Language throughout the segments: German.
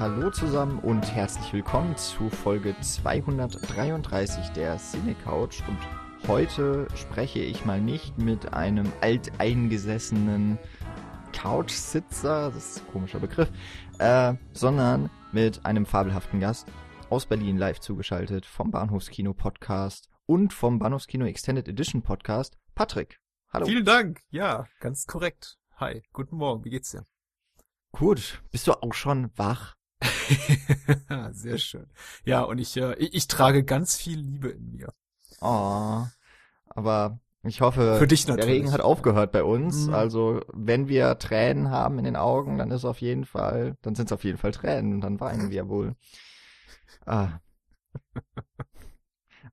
Hallo zusammen und herzlich willkommen zu Folge 233 der Cine Couch. Und heute spreche ich mal nicht mit einem alteingesessenen Couchsitzer, das ist ein komischer Begriff, äh, sondern mit einem fabelhaften Gast aus Berlin live zugeschaltet vom Bahnhofskino Podcast und vom Bahnhofskino Extended Edition Podcast, Patrick. Hallo. Vielen Dank. Ja, ganz korrekt. Hi, guten Morgen. Wie geht's dir? Gut. Bist du auch schon wach? Sehr schön. Ja, und ich, äh, ich, ich trage ganz viel Liebe in mir. Oh, aber ich hoffe, Für dich natürlich. der Regen hat aufgehört bei uns. Mhm. Also wenn wir Tränen haben in den Augen, dann ist auf jeden Fall, dann sind es auf jeden Fall Tränen und dann weinen wir wohl. Ah.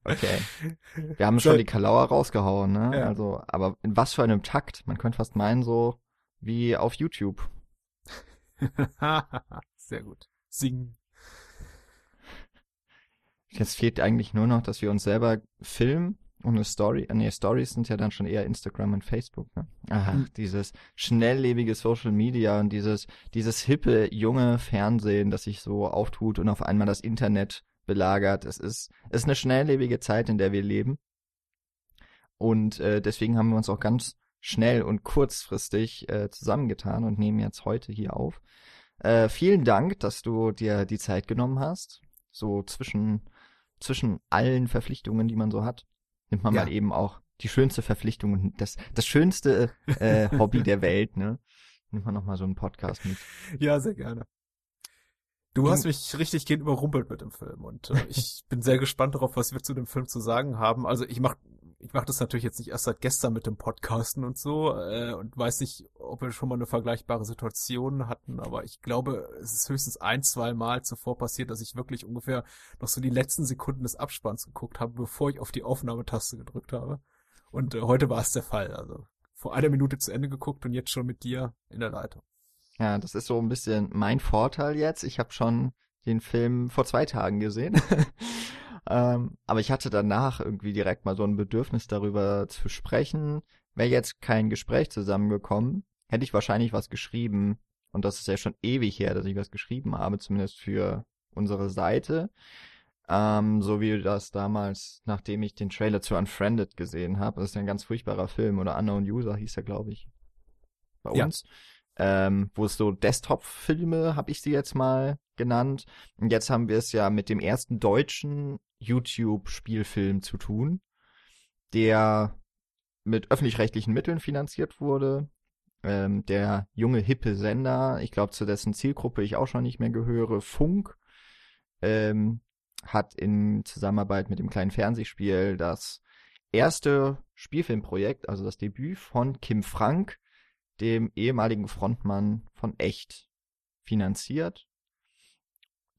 Okay. Wir haben schon die Kalauer rausgehauen, ne? Ja. Also, aber in was für einem Takt? Man könnte fast meinen, so wie auf YouTube. Sehr gut. Singen. Jetzt fehlt eigentlich nur noch, dass wir uns selber filmen und eine Story, äh, nee, Stories sind ja dann schon eher Instagram und Facebook, ne? Ach, mhm. dieses schnelllebige Social Media und dieses, dieses hippe, junge Fernsehen, das sich so auftut und auf einmal das Internet belagert. Es ist, es ist eine schnelllebige Zeit, in der wir leben. Und äh, deswegen haben wir uns auch ganz schnell und kurzfristig äh, zusammengetan und nehmen jetzt heute hier auf. Äh, vielen Dank, dass du dir die Zeit genommen hast. So zwischen, zwischen allen Verpflichtungen, die man so hat, nimmt man ja. mal eben auch die schönste Verpflichtung und das, das schönste äh, Hobby der Welt, ne? Nimmt man nochmal so einen Podcast mit. Ja, sehr gerne. Du hast mich richtig gehend überrumpelt mit dem Film und äh, ich bin sehr gespannt darauf, was wir zu dem Film zu sagen haben. Also ich mach ich mach das natürlich jetzt nicht erst seit gestern mit dem Podcasten und so äh, und weiß nicht, ob wir schon mal eine vergleichbare Situation hatten, aber ich glaube, es ist höchstens ein, zwei Mal zuvor passiert, dass ich wirklich ungefähr noch so die letzten Sekunden des Abspanns geguckt habe, bevor ich auf die Aufnahmetaste gedrückt habe. Und äh, heute war es der Fall. Also vor einer Minute zu Ende geguckt und jetzt schon mit dir in der Leitung. Ja, das ist so ein bisschen mein Vorteil jetzt. Ich habe schon den Film vor zwei Tagen gesehen. ähm, aber ich hatte danach irgendwie direkt mal so ein Bedürfnis darüber zu sprechen. Wäre jetzt kein Gespräch zusammengekommen, hätte ich wahrscheinlich was geschrieben. Und das ist ja schon ewig her, dass ich was geschrieben habe, zumindest für unsere Seite. Ähm, so wie das damals, nachdem ich den Trailer zu Unfriended gesehen habe. Das ist ja ein ganz furchtbarer Film. Oder Unknown User hieß er, glaube ich. Bei ja. uns ähm, wo es so Desktop-Filme, habe ich sie jetzt mal genannt. Und jetzt haben wir es ja mit dem ersten deutschen YouTube-Spielfilm zu tun, der mit öffentlich-rechtlichen Mitteln finanziert wurde. Ähm, der junge, hippe Sender, ich glaube, zu dessen Zielgruppe ich auch schon nicht mehr gehöre, Funk, ähm, hat in Zusammenarbeit mit dem kleinen Fernsehspiel das erste Spielfilmprojekt, also das Debüt von Kim Frank, dem ehemaligen Frontmann von Echt finanziert,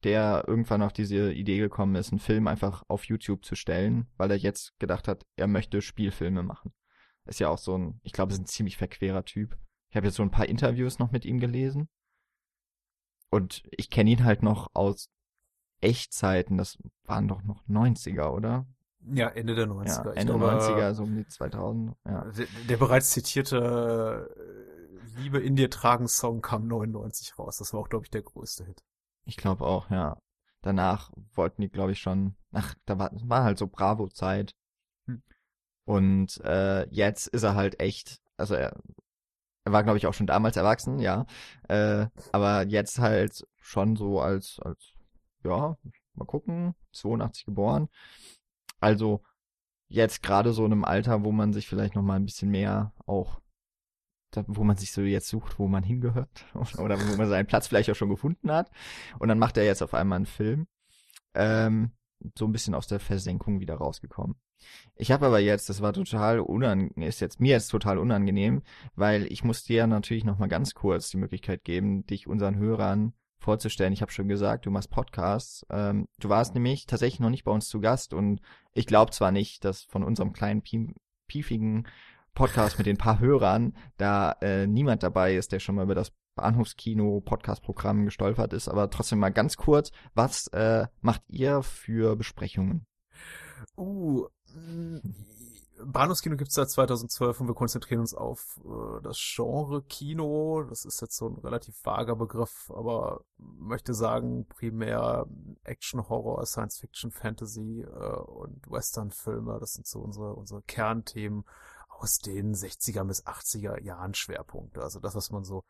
der irgendwann auf diese Idee gekommen ist, einen Film einfach auf YouTube zu stellen, weil er jetzt gedacht hat, er möchte Spielfilme machen. Ist ja auch so ein, ich glaube, ist ein ziemlich verquerer Typ. Ich habe jetzt so ein paar Interviews noch mit ihm gelesen. Und ich kenne ihn halt noch aus Echtzeiten. Das waren doch noch 90er, oder? Ja, Ende der 90er. Ja, Ende glaube, 90er, so um die 2000. Ja. Der, der bereits zitierte Liebe in dir tragen Song kam 99 raus. Das war auch, glaube ich, der größte Hit. Ich glaube auch, ja. Danach wollten die, glaube ich, schon, ach, da war, war halt so Bravo-Zeit. Hm. Und äh, jetzt ist er halt echt, also er, er war, glaube ich, auch schon damals erwachsen, ja. Äh, aber jetzt halt schon so als, als, ja, mal gucken, 82 geboren. Also jetzt gerade so in einem Alter, wo man sich vielleicht noch mal ein bisschen mehr auch wo man sich so jetzt sucht, wo man hingehört oder wo man seinen Platz vielleicht auch schon gefunden hat. Und dann macht er jetzt auf einmal einen Film. Ähm, so ein bisschen aus der Versenkung wieder rausgekommen. Ich habe aber jetzt, das war total unangenehm, ist jetzt mir jetzt total unangenehm, weil ich muss dir natürlich noch mal ganz kurz die Möglichkeit geben, dich unseren Hörern vorzustellen. Ich habe schon gesagt, du machst Podcasts. Ähm, du warst nämlich tatsächlich noch nicht bei uns zu Gast und ich glaube zwar nicht, dass von unserem kleinen piefigen Podcast mit den paar Hörern da äh, niemand dabei ist, der schon mal über das Bahnhofskino Podcast-Programm gestolpert ist. Aber trotzdem mal ganz kurz, was äh, macht ihr für Besprechungen? Uh, Bahnhofskino gibt's seit 2012 und wir konzentrieren uns auf äh, das Genre Kino. Das ist jetzt so ein relativ vager Begriff, aber möchte sagen primär Action, Horror, Science Fiction, Fantasy äh, und Western-Filme. Das sind so unsere, unsere Kernthemen aus den 60er bis 80er Jahren Schwerpunkte. Also das, was man so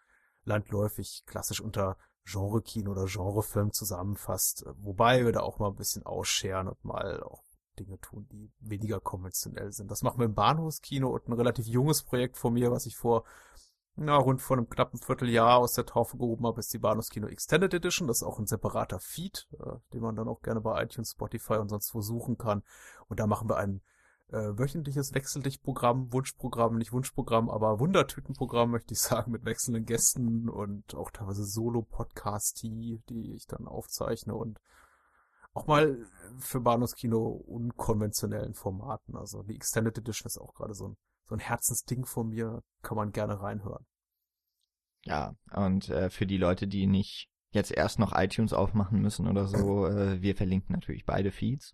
landläufig klassisch unter Genre-Kino oder Genrefilm zusammenfasst. Wobei wir da auch mal ein bisschen ausscheren und mal auch Dinge tun, die weniger konventionell sind. Das machen wir im Bahnhofskino und ein relativ junges Projekt von mir, was ich vor na, rund vor einem knappen Vierteljahr aus der Taufe gehoben habe, ist die Bahnhofskino Extended Edition. Das ist auch ein separater Feed, äh, den man dann auch gerne bei iTunes, Spotify und sonst wo suchen kann. Und da machen wir ein äh, wöchentliches Wechseldicht-Programm, Wunschprogramm, nicht Wunschprogramm, aber Wundertütenprogramm, möchte ich sagen, mit wechselnden Gästen und auch teilweise Solo-Podcast, die ich dann aufzeichne und auch mal für Bahnhofskino unkonventionellen Formaten. Also die Extended Edition ist auch gerade so ein, so ein Herzensding von mir, kann man gerne reinhören. Ja, und äh, für die Leute, die nicht jetzt erst noch iTunes aufmachen müssen oder so, äh, wir verlinken natürlich beide Feeds.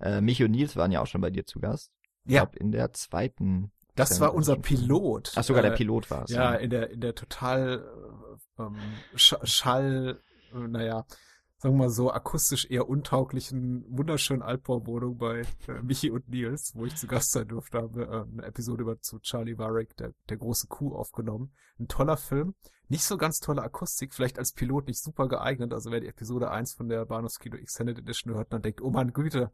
Äh, Mich und Nils waren ja auch schon bei dir zu Gast. Ich ja. Glaub, in der zweiten. Das war unser Pilot. Ach, sogar äh, der Pilot war es. Ja, in der, in der total äh, ähm, Sch Schall, äh, naja, sagen wir mal so, akustisch eher untauglichen, wunderschönen Altbauwohnung bei äh, Michi und Nils, wo ich zu Gast sein durfte, haben wir äh, eine Episode über zu Charlie Warwick, der, der große Kuh, aufgenommen. Ein toller Film. Nicht so ganz tolle Akustik, vielleicht als Pilot nicht super geeignet. Also wer die Episode 1 von der Bahnhofskino Extended Edition hört, dann denkt, oh mein Güte,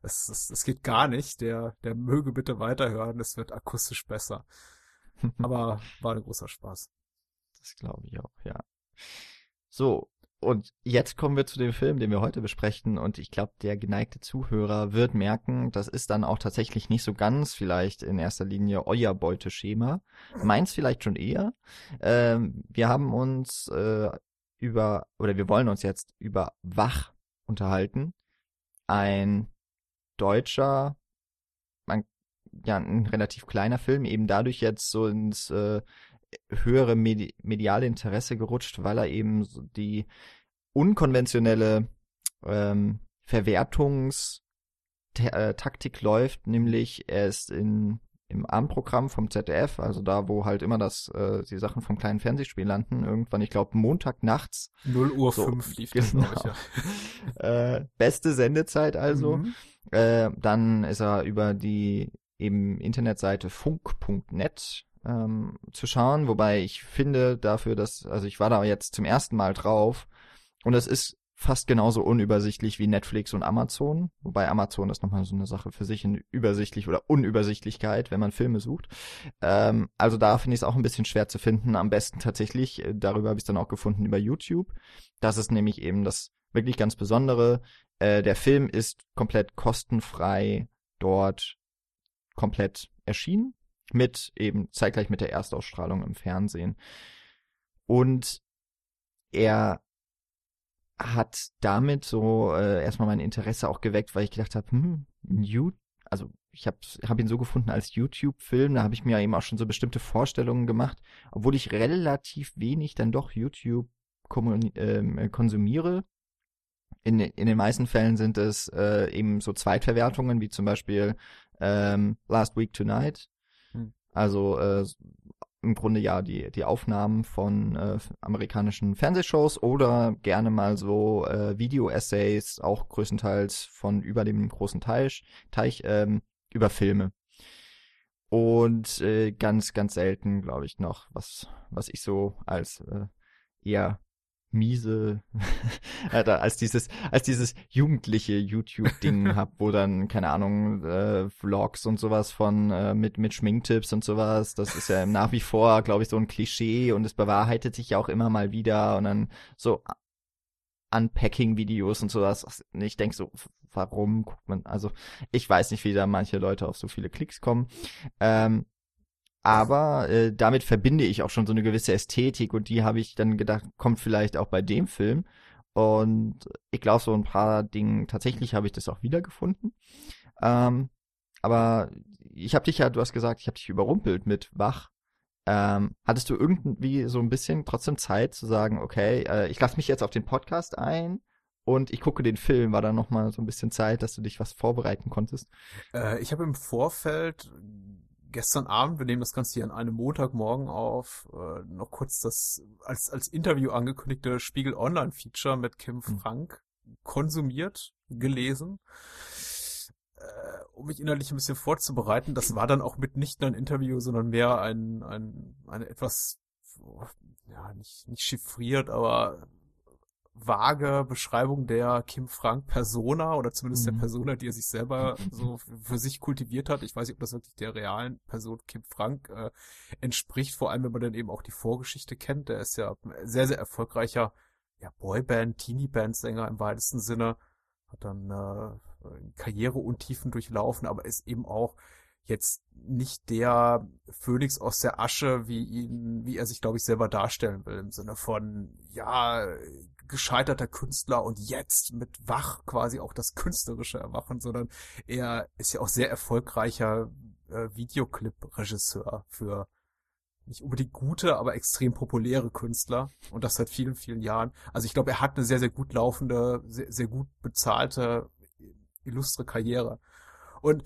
es, es, es geht gar nicht. Der, der möge bitte weiterhören, es wird akustisch besser. Aber war ein großer Spaß. Das glaube ich auch, ja. So, und jetzt kommen wir zu dem Film, den wir heute besprechen. Und ich glaube, der geneigte Zuhörer wird merken, das ist dann auch tatsächlich nicht so ganz vielleicht in erster Linie euer Beuteschema. Meins vielleicht schon eher. Ähm, wir haben uns äh, über, oder wir wollen uns jetzt über Wach unterhalten. Ein deutscher, man, ja, ein relativ kleiner Film, eben dadurch jetzt so ins äh, höhere Medi mediale Interesse gerutscht, weil er eben so die unkonventionelle ähm, Verwertungstaktik äh, läuft, nämlich er ist in im Abendprogramm vom ZDF, also da, wo halt immer das, äh, die Sachen vom kleinen Fernsehspiel landen, irgendwann, ich glaube, Montag nachts. 0 Uhr so, 5 lief genau. das, ich, ja. äh, beste Sendezeit also. Mhm. Äh, dann ist er über die eben Internetseite funk.net ähm, zu schauen, wobei ich finde dafür, dass, also ich war da jetzt zum ersten Mal drauf und es ist fast genauso unübersichtlich wie Netflix und Amazon, wobei Amazon ist nochmal so eine Sache für sich in Übersichtlich oder Unübersichtlichkeit, wenn man Filme sucht. Ähm, also da finde ich es auch ein bisschen schwer zu finden. Am besten tatsächlich, äh, darüber habe ich es dann auch gefunden über YouTube. Das ist nämlich eben das wirklich ganz Besondere. Äh, der Film ist komplett kostenfrei dort komplett erschienen mit eben zeitgleich mit der Erstausstrahlung im Fernsehen. Und er hat damit so äh, erstmal mein Interesse auch geweckt, weil ich gedacht habe, hm, you, also ich habe hab ihn so gefunden als YouTube-Film, da habe ich mir eben auch schon so bestimmte Vorstellungen gemacht, obwohl ich relativ wenig dann doch YouTube äh, konsumiere. In, in den meisten Fällen sind es äh, eben so Zweitverwertungen, wie zum Beispiel ähm, Last Week Tonight also äh, im Grunde ja die, die Aufnahmen von äh, amerikanischen Fernsehshows oder gerne mal so äh, Video-Essays, auch größtenteils von über dem großen Teich, Teich ähm, über Filme. Und äh, ganz, ganz selten, glaube ich, noch, was, was ich so als äh, eher miese, als dieses, als dieses jugendliche YouTube-Ding hab, wo dann, keine Ahnung, äh, Vlogs und sowas von, äh, mit, mit Schminktipps und sowas, das ist ja nach wie vor, glaube ich, so ein Klischee und es bewahrheitet sich ja auch immer mal wieder und dann so Unpacking-Videos und sowas. Ich denke so, warum guckt man, also ich weiß nicht, wie da manche Leute auf so viele Klicks kommen. Ähm, aber äh, damit verbinde ich auch schon so eine gewisse Ästhetik und die habe ich dann gedacht, kommt vielleicht auch bei dem Film. Und ich glaube, so ein paar Dinge, tatsächlich habe ich das auch wiedergefunden. Ähm, aber ich habe dich ja, du hast gesagt, ich habe dich überrumpelt mit Wach. Ähm, hattest du irgendwie so ein bisschen trotzdem Zeit zu sagen, okay, äh, ich lasse mich jetzt auf den Podcast ein und ich gucke den Film. War da noch mal so ein bisschen Zeit, dass du dich was vorbereiten konntest? Äh, ich habe im Vorfeld gestern Abend, wir nehmen das Ganze hier an einem Montagmorgen auf, äh, noch kurz das als, als Interview angekündigte Spiegel Online Feature mit Kim hm. Frank konsumiert, gelesen, äh, um mich innerlich ein bisschen vorzubereiten. Das war dann auch mitnichten ein Interview, sondern mehr ein, ein, eine etwas, ja, nicht, nicht chiffriert, aber vage Beschreibung der Kim Frank Persona oder zumindest mhm. der Persona, die er sich selber so für sich kultiviert hat. Ich weiß nicht, ob das wirklich der realen Person Kim Frank äh, entspricht, vor allem wenn man dann eben auch die Vorgeschichte kennt. Der ist ja sehr, sehr erfolgreicher ja, Boyband, Teenie-Band-Sänger im weitesten Sinne, hat dann äh, Karriereuntiefen durchlaufen, aber ist eben auch jetzt nicht der Phönix aus der Asche, wie ihn, wie er sich, glaube ich, selber darstellen will, im Sinne von, ja, gescheiterter Künstler und jetzt mit Wach quasi auch das künstlerische Erwachen, sondern er ist ja auch sehr erfolgreicher äh, Videoclip-Regisseur für nicht unbedingt gute, aber extrem populäre Künstler und das seit vielen, vielen Jahren. Also ich glaube, er hat eine sehr, sehr gut laufende, sehr, sehr gut bezahlte, illustre Karriere. Und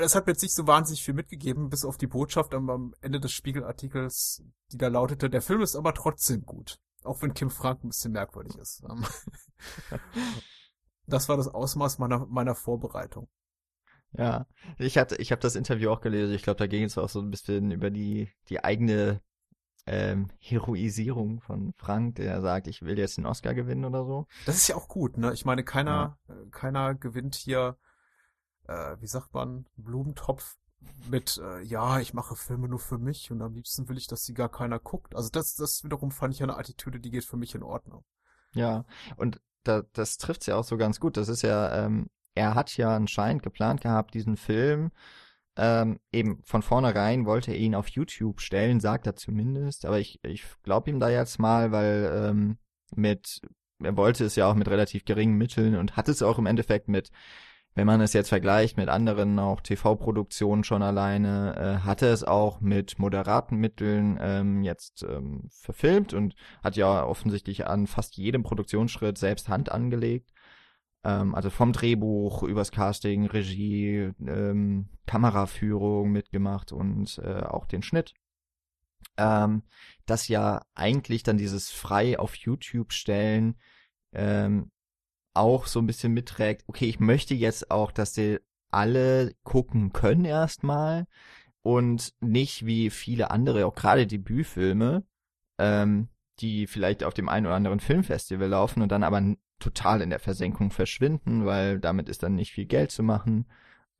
das hat mir jetzt nicht so wahnsinnig viel mitgegeben, bis auf die Botschaft am, Ende des Spiegelartikels, die da lautete, der Film ist aber trotzdem gut. Auch wenn Kim Frank ein bisschen merkwürdig ist. Ähm, das war das Ausmaß meiner, meiner Vorbereitung. Ja, ich hatte, ich habe das Interview auch gelesen. Ich glaube, da ging es auch so ein bisschen über die die eigene ähm, Heroisierung von Frank, der sagt, ich will jetzt den Oscar gewinnen oder so. Das ist ja auch gut, ne? Ich meine, keiner, ja. Äh, keiner gewinnt hier, äh, wie sagt man, Blumentopf mit, äh, ja, ich mache Filme nur für mich und am liebsten will ich, dass sie gar keiner guckt. Also das, das wiederum fand ich eine Attitüde, die geht für mich in Ordnung. Ja, und da, das trifft's ja auch so ganz gut. Das ist ja, ähm, er hat ja anscheinend geplant gehabt, diesen Film ähm, eben von vornherein wollte er ihn auf YouTube stellen, sagt er zumindest. Aber ich, ich glaube ihm da jetzt mal, weil ähm, mit, er wollte es ja auch mit relativ geringen Mitteln und hat es auch im Endeffekt mit, wenn man es jetzt vergleicht mit anderen auch TV-Produktionen schon alleine, äh, hatte es auch mit moderaten Mitteln ähm, jetzt ähm, verfilmt und hat ja offensichtlich an fast jedem Produktionsschritt selbst Hand angelegt. Ähm, also vom Drehbuch übers Casting, Regie, ähm, Kameraführung mitgemacht und äh, auch den Schnitt. Ähm, das ja eigentlich dann dieses frei auf YouTube stellen ähm, auch so ein bisschen mitträgt, okay, ich möchte jetzt auch, dass die alle gucken können erstmal und nicht wie viele andere, auch gerade Debütfilme, ähm, die vielleicht auf dem einen oder anderen Filmfestival laufen und dann aber total in der Versenkung verschwinden, weil damit ist dann nicht viel Geld zu machen.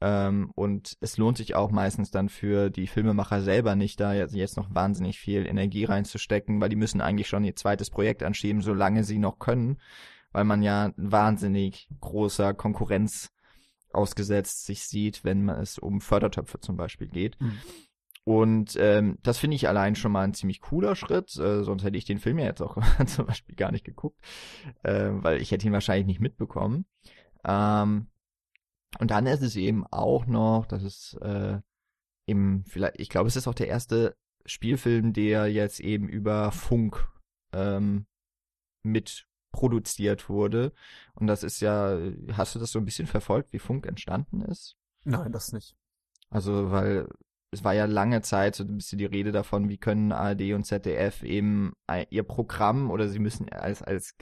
Ähm, und es lohnt sich auch meistens dann für die Filmemacher selber nicht, da jetzt noch wahnsinnig viel Energie reinzustecken, weil die müssen eigentlich schon ihr zweites Projekt anschieben, solange sie noch können, weil man ja wahnsinnig großer Konkurrenz ausgesetzt sich sieht, wenn man es um Fördertöpfe zum Beispiel geht. Mhm. Und ähm, das finde ich allein schon mal ein ziemlich cooler Schritt, äh, sonst hätte ich den Film ja jetzt auch zum Beispiel gar nicht geguckt, äh, weil ich hätte ihn wahrscheinlich nicht mitbekommen. Ähm, und dann ist es eben auch noch, dass es äh, eben vielleicht, ich glaube, es ist auch der erste Spielfilm, der jetzt eben über Funk ähm, mit produziert wurde. Und das ist ja, hast du das so ein bisschen verfolgt, wie Funk entstanden ist? Nein, das nicht. Also, weil es war ja lange Zeit so ein bisschen die Rede davon, wie können ARD und ZDF eben ihr Programm oder sie müssen als, als,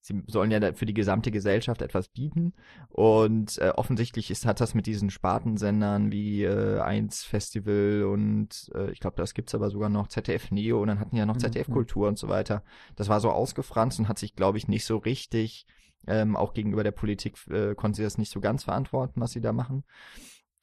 sie sollen ja für die gesamte Gesellschaft etwas bieten und äh, offensichtlich ist, hat das mit diesen Spartensendern wie äh, 1 Festival und äh, ich glaube, das gibt's aber sogar noch ZDF Neo und dann hatten ja noch mhm. ZDF Kultur und so weiter. Das war so ausgefranst und hat sich, glaube ich, nicht so richtig, ähm, auch gegenüber der Politik äh, konnte sie das nicht so ganz verantworten, was sie da machen.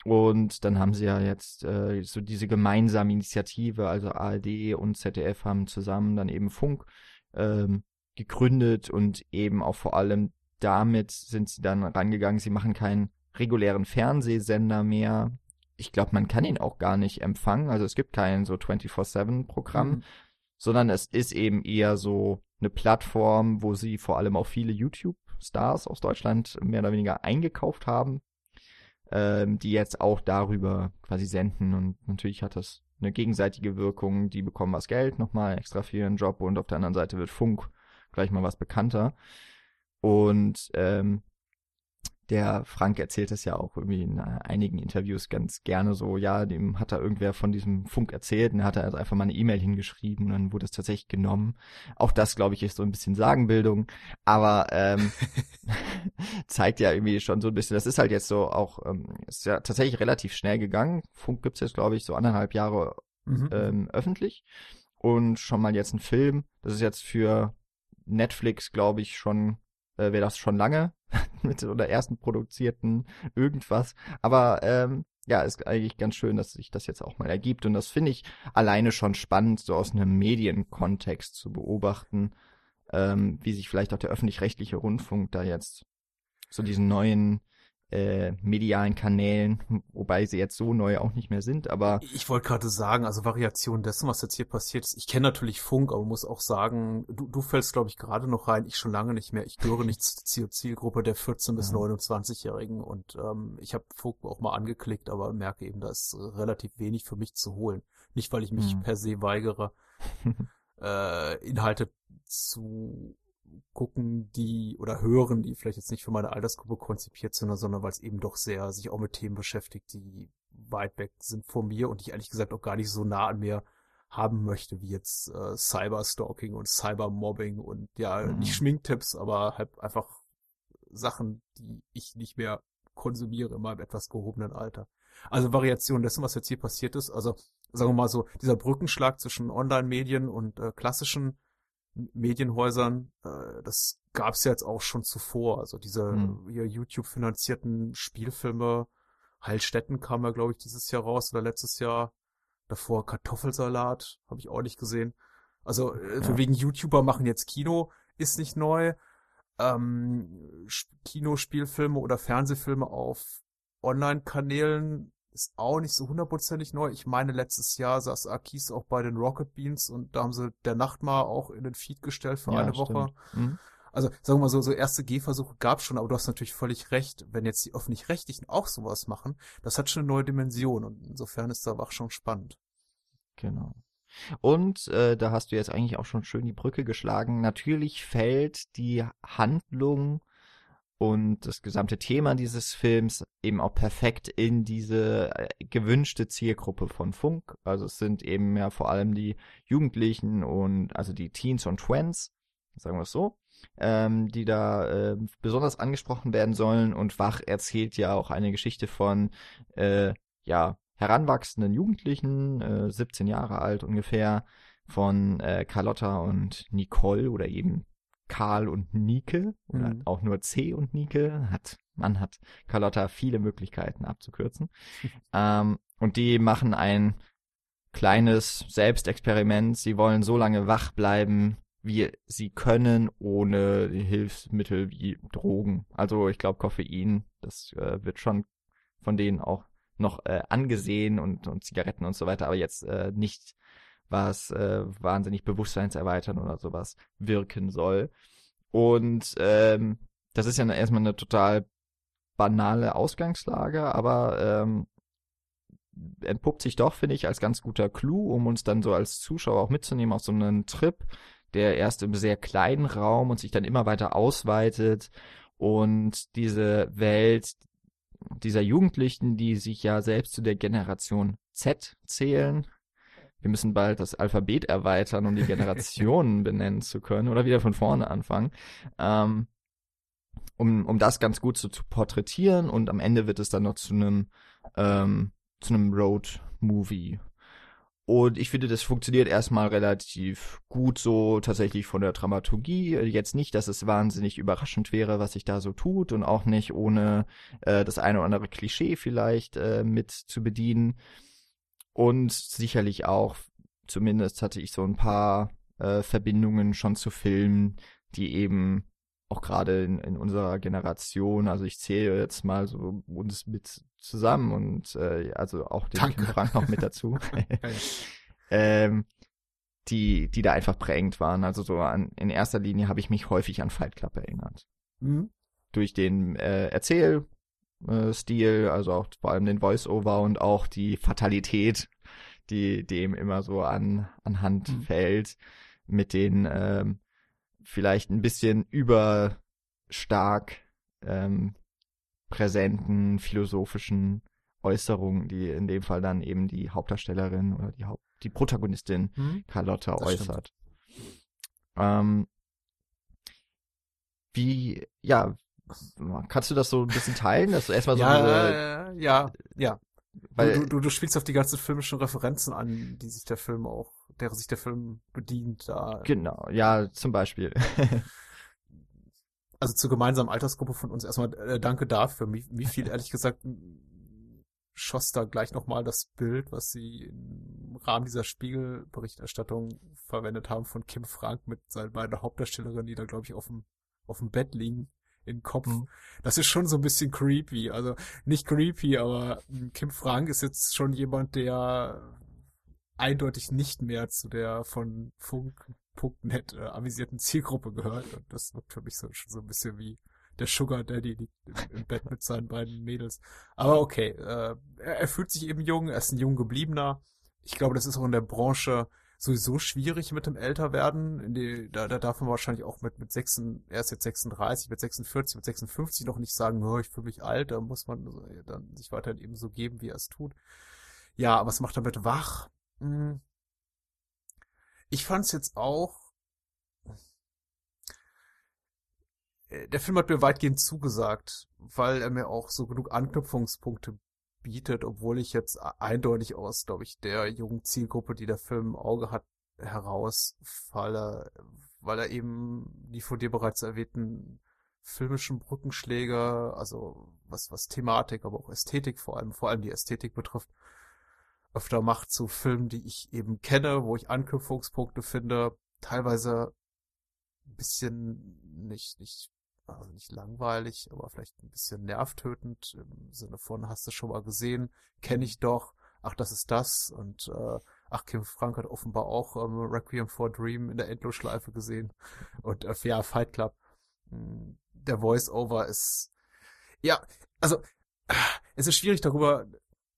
Und dann haben sie ja jetzt äh, so diese gemeinsame Initiative, also ARD und ZDF haben zusammen dann eben Funk ähm, gegründet und eben auch vor allem damit sind sie dann rangegangen, sie machen keinen regulären Fernsehsender mehr. Ich glaube, man kann ihn auch gar nicht empfangen, also es gibt kein so 24-7-Programm, mhm. sondern es ist eben eher so eine Plattform, wo sie vor allem auch viele YouTube-Stars aus Deutschland mehr oder weniger eingekauft haben ähm, die jetzt auch darüber quasi senden. Und natürlich hat das eine gegenseitige Wirkung. Die bekommen was Geld nochmal extra für ihren Job und auf der anderen Seite wird Funk gleich mal was bekannter. Und ähm, der Frank erzählt es ja auch irgendwie in einigen Interviews ganz gerne so, ja, dem hat da irgendwer von diesem Funk erzählt und er hat also einfach mal eine E-Mail hingeschrieben und dann wurde es tatsächlich genommen. Auch das, glaube ich, ist so ein bisschen Sagenbildung, aber ähm, zeigt ja irgendwie schon so ein bisschen, das ist halt jetzt so auch, ähm, ist ja tatsächlich relativ schnell gegangen. Funk gibt's jetzt, glaube ich, so anderthalb Jahre mhm. ähm, öffentlich und schon mal jetzt ein Film, das ist jetzt für Netflix, glaube ich, schon äh, wäre das schon lange mit der ersten produzierten irgendwas. Aber ähm, ja, ist eigentlich ganz schön, dass sich das jetzt auch mal ergibt. Und das finde ich alleine schon spannend, so aus einem Medienkontext zu beobachten, ähm, wie sich vielleicht auch der öffentlich-rechtliche Rundfunk da jetzt so diesen neuen äh, medialen Kanälen, wobei sie jetzt so neu auch nicht mehr sind, aber. Ich wollte gerade sagen, also Variation dessen, was jetzt hier passiert ist. Ich kenne natürlich Funk, aber muss auch sagen, du, du fällst, glaube ich, gerade noch rein, ich schon lange nicht mehr. Ich gehöre nicht zur Zielgruppe der 14- bis ja. 29-Jährigen und ähm, ich habe Funk auch mal angeklickt, aber merke eben, da ist relativ wenig für mich zu holen. Nicht, weil ich mich hm. per se weigere, äh, Inhalte zu gucken, die oder hören, die vielleicht jetzt nicht für meine Altersgruppe konzipiert sind, sondern weil es eben doch sehr sich auch mit Themen beschäftigt, die weit weg sind von mir und ich ehrlich gesagt auch gar nicht so nah an mir haben möchte, wie jetzt äh, Cyberstalking und Cybermobbing und ja, mhm. nicht Schminktipps, aber halt einfach Sachen, die ich nicht mehr konsumiere in meinem etwas gehobenen Alter. Also Variation dessen, was jetzt hier passiert ist, also sagen wir mal so, dieser Brückenschlag zwischen Online-Medien und äh, klassischen Medienhäusern, äh, das gab es ja jetzt auch schon zuvor. Also diese hier YouTube-finanzierten Spielfilme, Heilstätten kam ja, glaube ich, dieses Jahr raus oder letztes Jahr. Davor Kartoffelsalat, habe ich auch nicht gesehen. Also äh, ja. wegen YouTuber machen jetzt Kino, ist nicht neu. Ähm, Kinospielfilme oder Fernsehfilme auf Online-Kanälen ist auch nicht so hundertprozentig neu. Ich meine, letztes Jahr saß Akis auch bei den Rocket Beans und da haben sie der Nacht mal auch in den Feed gestellt für ja, eine Woche. Mhm. Also sagen wir mal so, so erste Gehversuche gab schon, aber du hast natürlich völlig recht, wenn jetzt die öffentlich-rechtlichen auch sowas machen, das hat schon eine neue Dimension und insofern ist da auch schon spannend. Genau. Und äh, da hast du jetzt eigentlich auch schon schön die Brücke geschlagen. Natürlich fällt die Handlung und das gesamte Thema dieses Films eben auch perfekt in diese äh, gewünschte Zielgruppe von Funk. Also es sind eben ja vor allem die Jugendlichen und also die Teens und Twins, sagen wir es so, ähm, die da äh, besonders angesprochen werden sollen. Und Wach erzählt ja auch eine Geschichte von äh, ja heranwachsenden Jugendlichen, äh, 17 Jahre alt ungefähr, von äh, Carlotta und Nicole oder eben Karl und Nike oder mhm. auch nur C und Nike hat man hat Carlotta viele Möglichkeiten abzukürzen. Ähm, und die machen ein kleines Selbstexperiment. Sie wollen so lange wach bleiben wie sie können ohne Hilfsmittel wie Drogen. Also ich glaube Koffein das äh, wird schon von denen auch noch äh, angesehen und und Zigaretten und so weiter aber jetzt äh, nicht was äh, wahnsinnig bewusstseinserweitern oder sowas wirken soll. Und ähm, das ist ja erstmal eine total banale Ausgangslage, aber ähm, entpuppt sich doch, finde ich, als ganz guter Clou, um uns dann so als Zuschauer auch mitzunehmen auf so einen Trip, der erst im sehr kleinen Raum und sich dann immer weiter ausweitet und diese Welt dieser Jugendlichen, die sich ja selbst zu der Generation Z zählen, wir müssen bald das Alphabet erweitern, um die Generationen benennen zu können oder wieder von vorne anfangen. Ähm, um, um das ganz gut zu, zu porträtieren und am Ende wird es dann noch zu einem ähm, zu einem Road-Movie. Und ich finde, das funktioniert erstmal relativ gut so tatsächlich von der Dramaturgie. Jetzt nicht, dass es wahnsinnig überraschend wäre, was sich da so tut und auch nicht ohne äh, das eine oder andere Klischee vielleicht äh, mit zu bedienen. Und sicherlich auch, zumindest hatte ich so ein paar äh, Verbindungen schon zu Filmen, die eben auch gerade in, in unserer Generation, also ich zähle jetzt mal so uns mit zusammen und äh, also auch den Danke. Frank noch mit dazu. ähm, die, die da einfach prägend waren. Also so an, in erster Linie habe ich mich häufig an Fight Club erinnert. Mhm. Durch den äh, Erzähl, äh, Stil, also auch vor allem den Voice-Over und auch die Fatalität, die dem immer so an anhand mhm. fällt, mit den ähm, vielleicht ein bisschen überstark ähm, präsenten philosophischen Äußerungen, die in dem Fall dann eben die Hauptdarstellerin oder die Haupt die Protagonistin hm? Carlotta das äußert. Ähm, wie, ja, kannst du das so ein bisschen teilen, dass du erstmal so ja, diese, ja, ja, weil du, du, du spielst auf die ganzen filmischen Referenzen an, die sich der Film auch, der sich der Film bedient. Da. Genau, ja, zum Beispiel. also zur gemeinsamen Altersgruppe von uns erstmal äh, danke dafür. Wie, wie viel, ehrlich gesagt, schoss da gleich nochmal das Bild, was sie im Rahmen dieser Spiegelberichterstattung verwendet haben von Kim Frank mit seinen beiden Hauptdarstellerinnen, die da, glaube ich, auf dem, auf dem Bett liegen in Kopf. Mhm. Das ist schon so ein bisschen creepy. Also nicht creepy, aber hm, Kim Frank ist jetzt schon jemand, der eindeutig nicht mehr zu der von Funk.net äh, avisierten Zielgruppe gehört. Und das wirkt für mich so, schon so ein bisschen wie der Sugar Daddy liegt im, im Bett mit seinen beiden Mädels. Aber okay, äh, er, er fühlt sich eben jung, er ist ein jung gebliebener. Ich glaube, das ist auch in der Branche sowieso schwierig mit dem Älterwerden. Die, da, da darf man wahrscheinlich auch mit, mit 6, er ist jetzt 36, mit 46, mit 56 noch nicht sagen, oh, ich fühle mich alt, da muss man dann sich weiterhin eben so geben, wie er es tut. Ja, aber was macht damit wach? Hm. Ich fand es jetzt auch. Äh, der Film hat mir weitgehend zugesagt, weil er mir auch so genug Anknüpfungspunkte bietet, obwohl ich jetzt eindeutig aus, glaube ich, der jungen Zielgruppe, die der Film im Auge hat, herausfalle, weil er eben die von dir bereits erwähnten filmischen Brückenschläge, also was, was Thematik, aber auch Ästhetik vor allem, vor allem die Ästhetik betrifft, öfter macht zu Filmen, die ich eben kenne, wo ich Anknüpfungspunkte finde, teilweise ein bisschen nicht, nicht also nicht langweilig, aber vielleicht ein bisschen nervtötend im Sinne von, hast du schon mal gesehen, kenne ich doch, ach, das ist das und äh, ach, Kim Frank hat offenbar auch ähm, Requiem for Dream in der Endlosschleife gesehen und äh, ja, Fight Club. Hm, der Voice-Over ist, ja, also es ist schwierig darüber,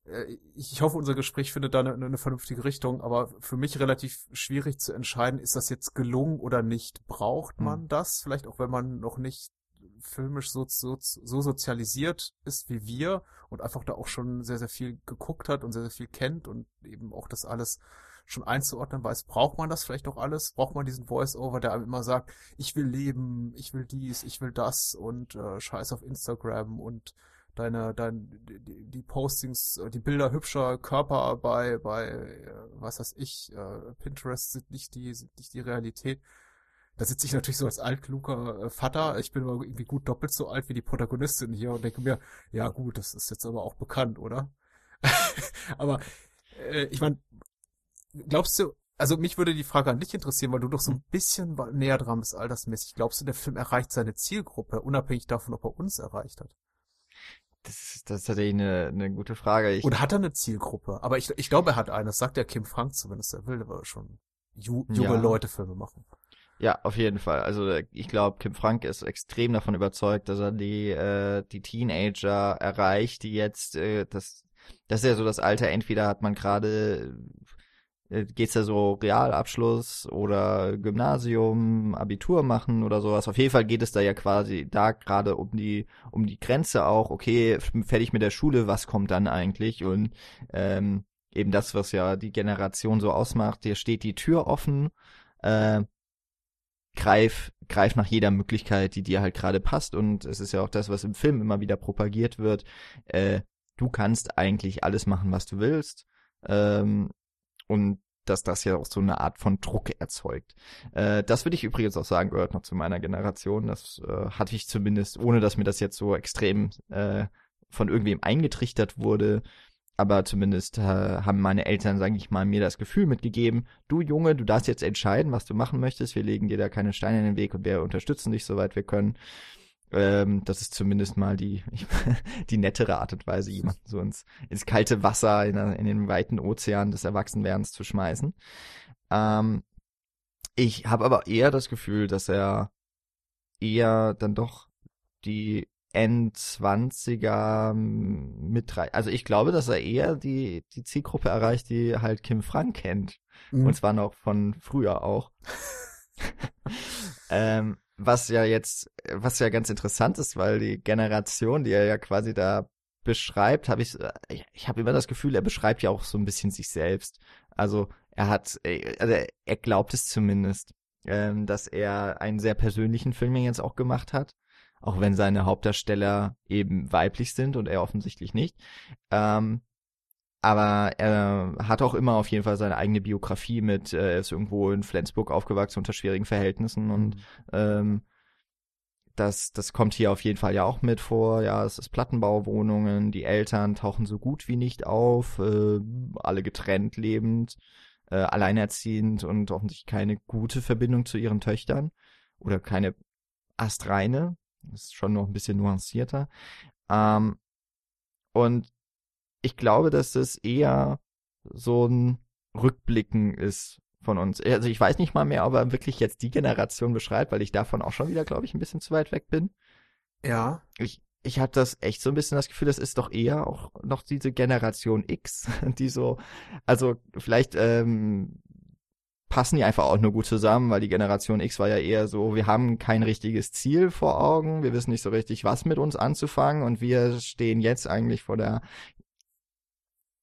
äh, ich hoffe, unser Gespräch findet da eine, eine, vernünftige Richtung, aber für mich relativ schwierig zu entscheiden, ist das jetzt gelungen oder nicht? Braucht man hm. das? Vielleicht auch, wenn man noch nicht filmisch so, so, so sozialisiert ist wie wir und einfach da auch schon sehr, sehr viel geguckt hat und sehr, sehr viel kennt und eben auch das alles schon einzuordnen weiß, braucht man das vielleicht auch alles? Braucht man diesen Voice-Over, der einem immer sagt, ich will leben, ich will dies, ich will das und äh, scheiß auf Instagram und deine, dein, die, die Postings, die Bilder hübscher Körper bei, bei, äh, was weiß ich, äh, Pinterest sind nicht die, sind nicht die Realität da sitze ich natürlich so als altkluger äh, Vater. Ich bin aber irgendwie gut doppelt so alt wie die Protagonistin hier und denke mir, ja gut, das ist jetzt aber auch bekannt, oder? aber äh, ich meine, glaubst du, also mich würde die Frage an dich interessieren, weil du doch so ein bisschen näher dran bist altersmäßig. Glaubst du, der Film erreicht seine Zielgruppe, unabhängig davon, ob er uns erreicht hat? Das ist, das ist tatsächlich eine, eine gute Frage. Ich Oder hat er eine Zielgruppe? Aber ich, ich glaube, er hat eine. Das sagt der Kim Frank zumindest. Er will aber schon ju junge ja. Leute Filme machen. Ja, auf jeden Fall. Also ich glaube, Kim Frank ist extrem davon überzeugt, dass er die äh, die Teenager erreicht, die jetzt äh, das das ist ja so das Alter. Entweder hat man gerade äh, geht's ja so Realabschluss oder Gymnasium, Abitur machen oder sowas. Auf jeden Fall geht es da ja quasi da gerade um die um die Grenze auch. Okay, fertig mit der Schule, was kommt dann eigentlich? Und ähm, eben das, was ja die Generation so ausmacht. Hier steht die Tür offen. Äh, greif, greif nach jeder Möglichkeit, die dir halt gerade passt. Und es ist ja auch das, was im Film immer wieder propagiert wird. Äh, du kannst eigentlich alles machen, was du willst. Ähm, und dass das ja auch so eine Art von Druck erzeugt. Äh, das würde ich übrigens auch sagen, gehört noch zu meiner Generation. Das äh, hatte ich zumindest, ohne dass mir das jetzt so extrem äh, von irgendwem eingetrichtert wurde, aber zumindest äh, haben meine Eltern, sage ich mal, mir das Gefühl mitgegeben, du Junge, du darfst jetzt entscheiden, was du machen möchtest, wir legen dir da keine Steine in den Weg und wir unterstützen dich, soweit wir können. Ähm, das ist zumindest mal die, die nettere Art und Weise, jemanden so ins, ins kalte Wasser, in, in den weiten Ozean des Erwachsenwerdens zu schmeißen. Ähm, ich habe aber eher das Gefühl, dass er eher dann doch die N20er mit drei. Also ich glaube, dass er eher die, die Zielgruppe erreicht, die halt Kim Frank kennt. Mhm. Und zwar noch von früher auch. ähm, was ja jetzt, was ja ganz interessant ist, weil die Generation, die er ja quasi da beschreibt, habe ich, ich, ich habe immer das Gefühl, er beschreibt ja auch so ein bisschen sich selbst. Also er hat, also er glaubt es zumindest, ähm, dass er einen sehr persönlichen Film jetzt auch gemacht hat, auch wenn seine Hauptdarsteller eben weiblich sind und er offensichtlich nicht. Ähm, aber er hat auch immer auf jeden Fall seine eigene Biografie mit, äh, er ist irgendwo in Flensburg aufgewachsen unter schwierigen Verhältnissen und mhm. ähm, das, das kommt hier auf jeden Fall ja auch mit vor. Ja, es ist Plattenbauwohnungen, die Eltern tauchen so gut wie nicht auf, äh, alle getrennt lebend, äh, alleinerziehend und offensichtlich keine gute Verbindung zu ihren Töchtern oder keine astreine. Das ist schon noch ein bisschen nuancierter. Ähm, und ich glaube, dass das eher so ein Rückblicken ist von uns. Also ich weiß nicht mal mehr, ob er wirklich jetzt die Generation beschreibt, weil ich davon auch schon wieder, glaube ich, ein bisschen zu weit weg bin. Ja. Ich, ich habe das echt so ein bisschen das Gefühl, das ist doch eher auch noch diese Generation X, die so, also vielleicht ähm, passen die einfach auch nur gut zusammen, weil die Generation X war ja eher so, wir haben kein richtiges Ziel vor Augen, wir wissen nicht so richtig, was mit uns anzufangen und wir stehen jetzt eigentlich vor der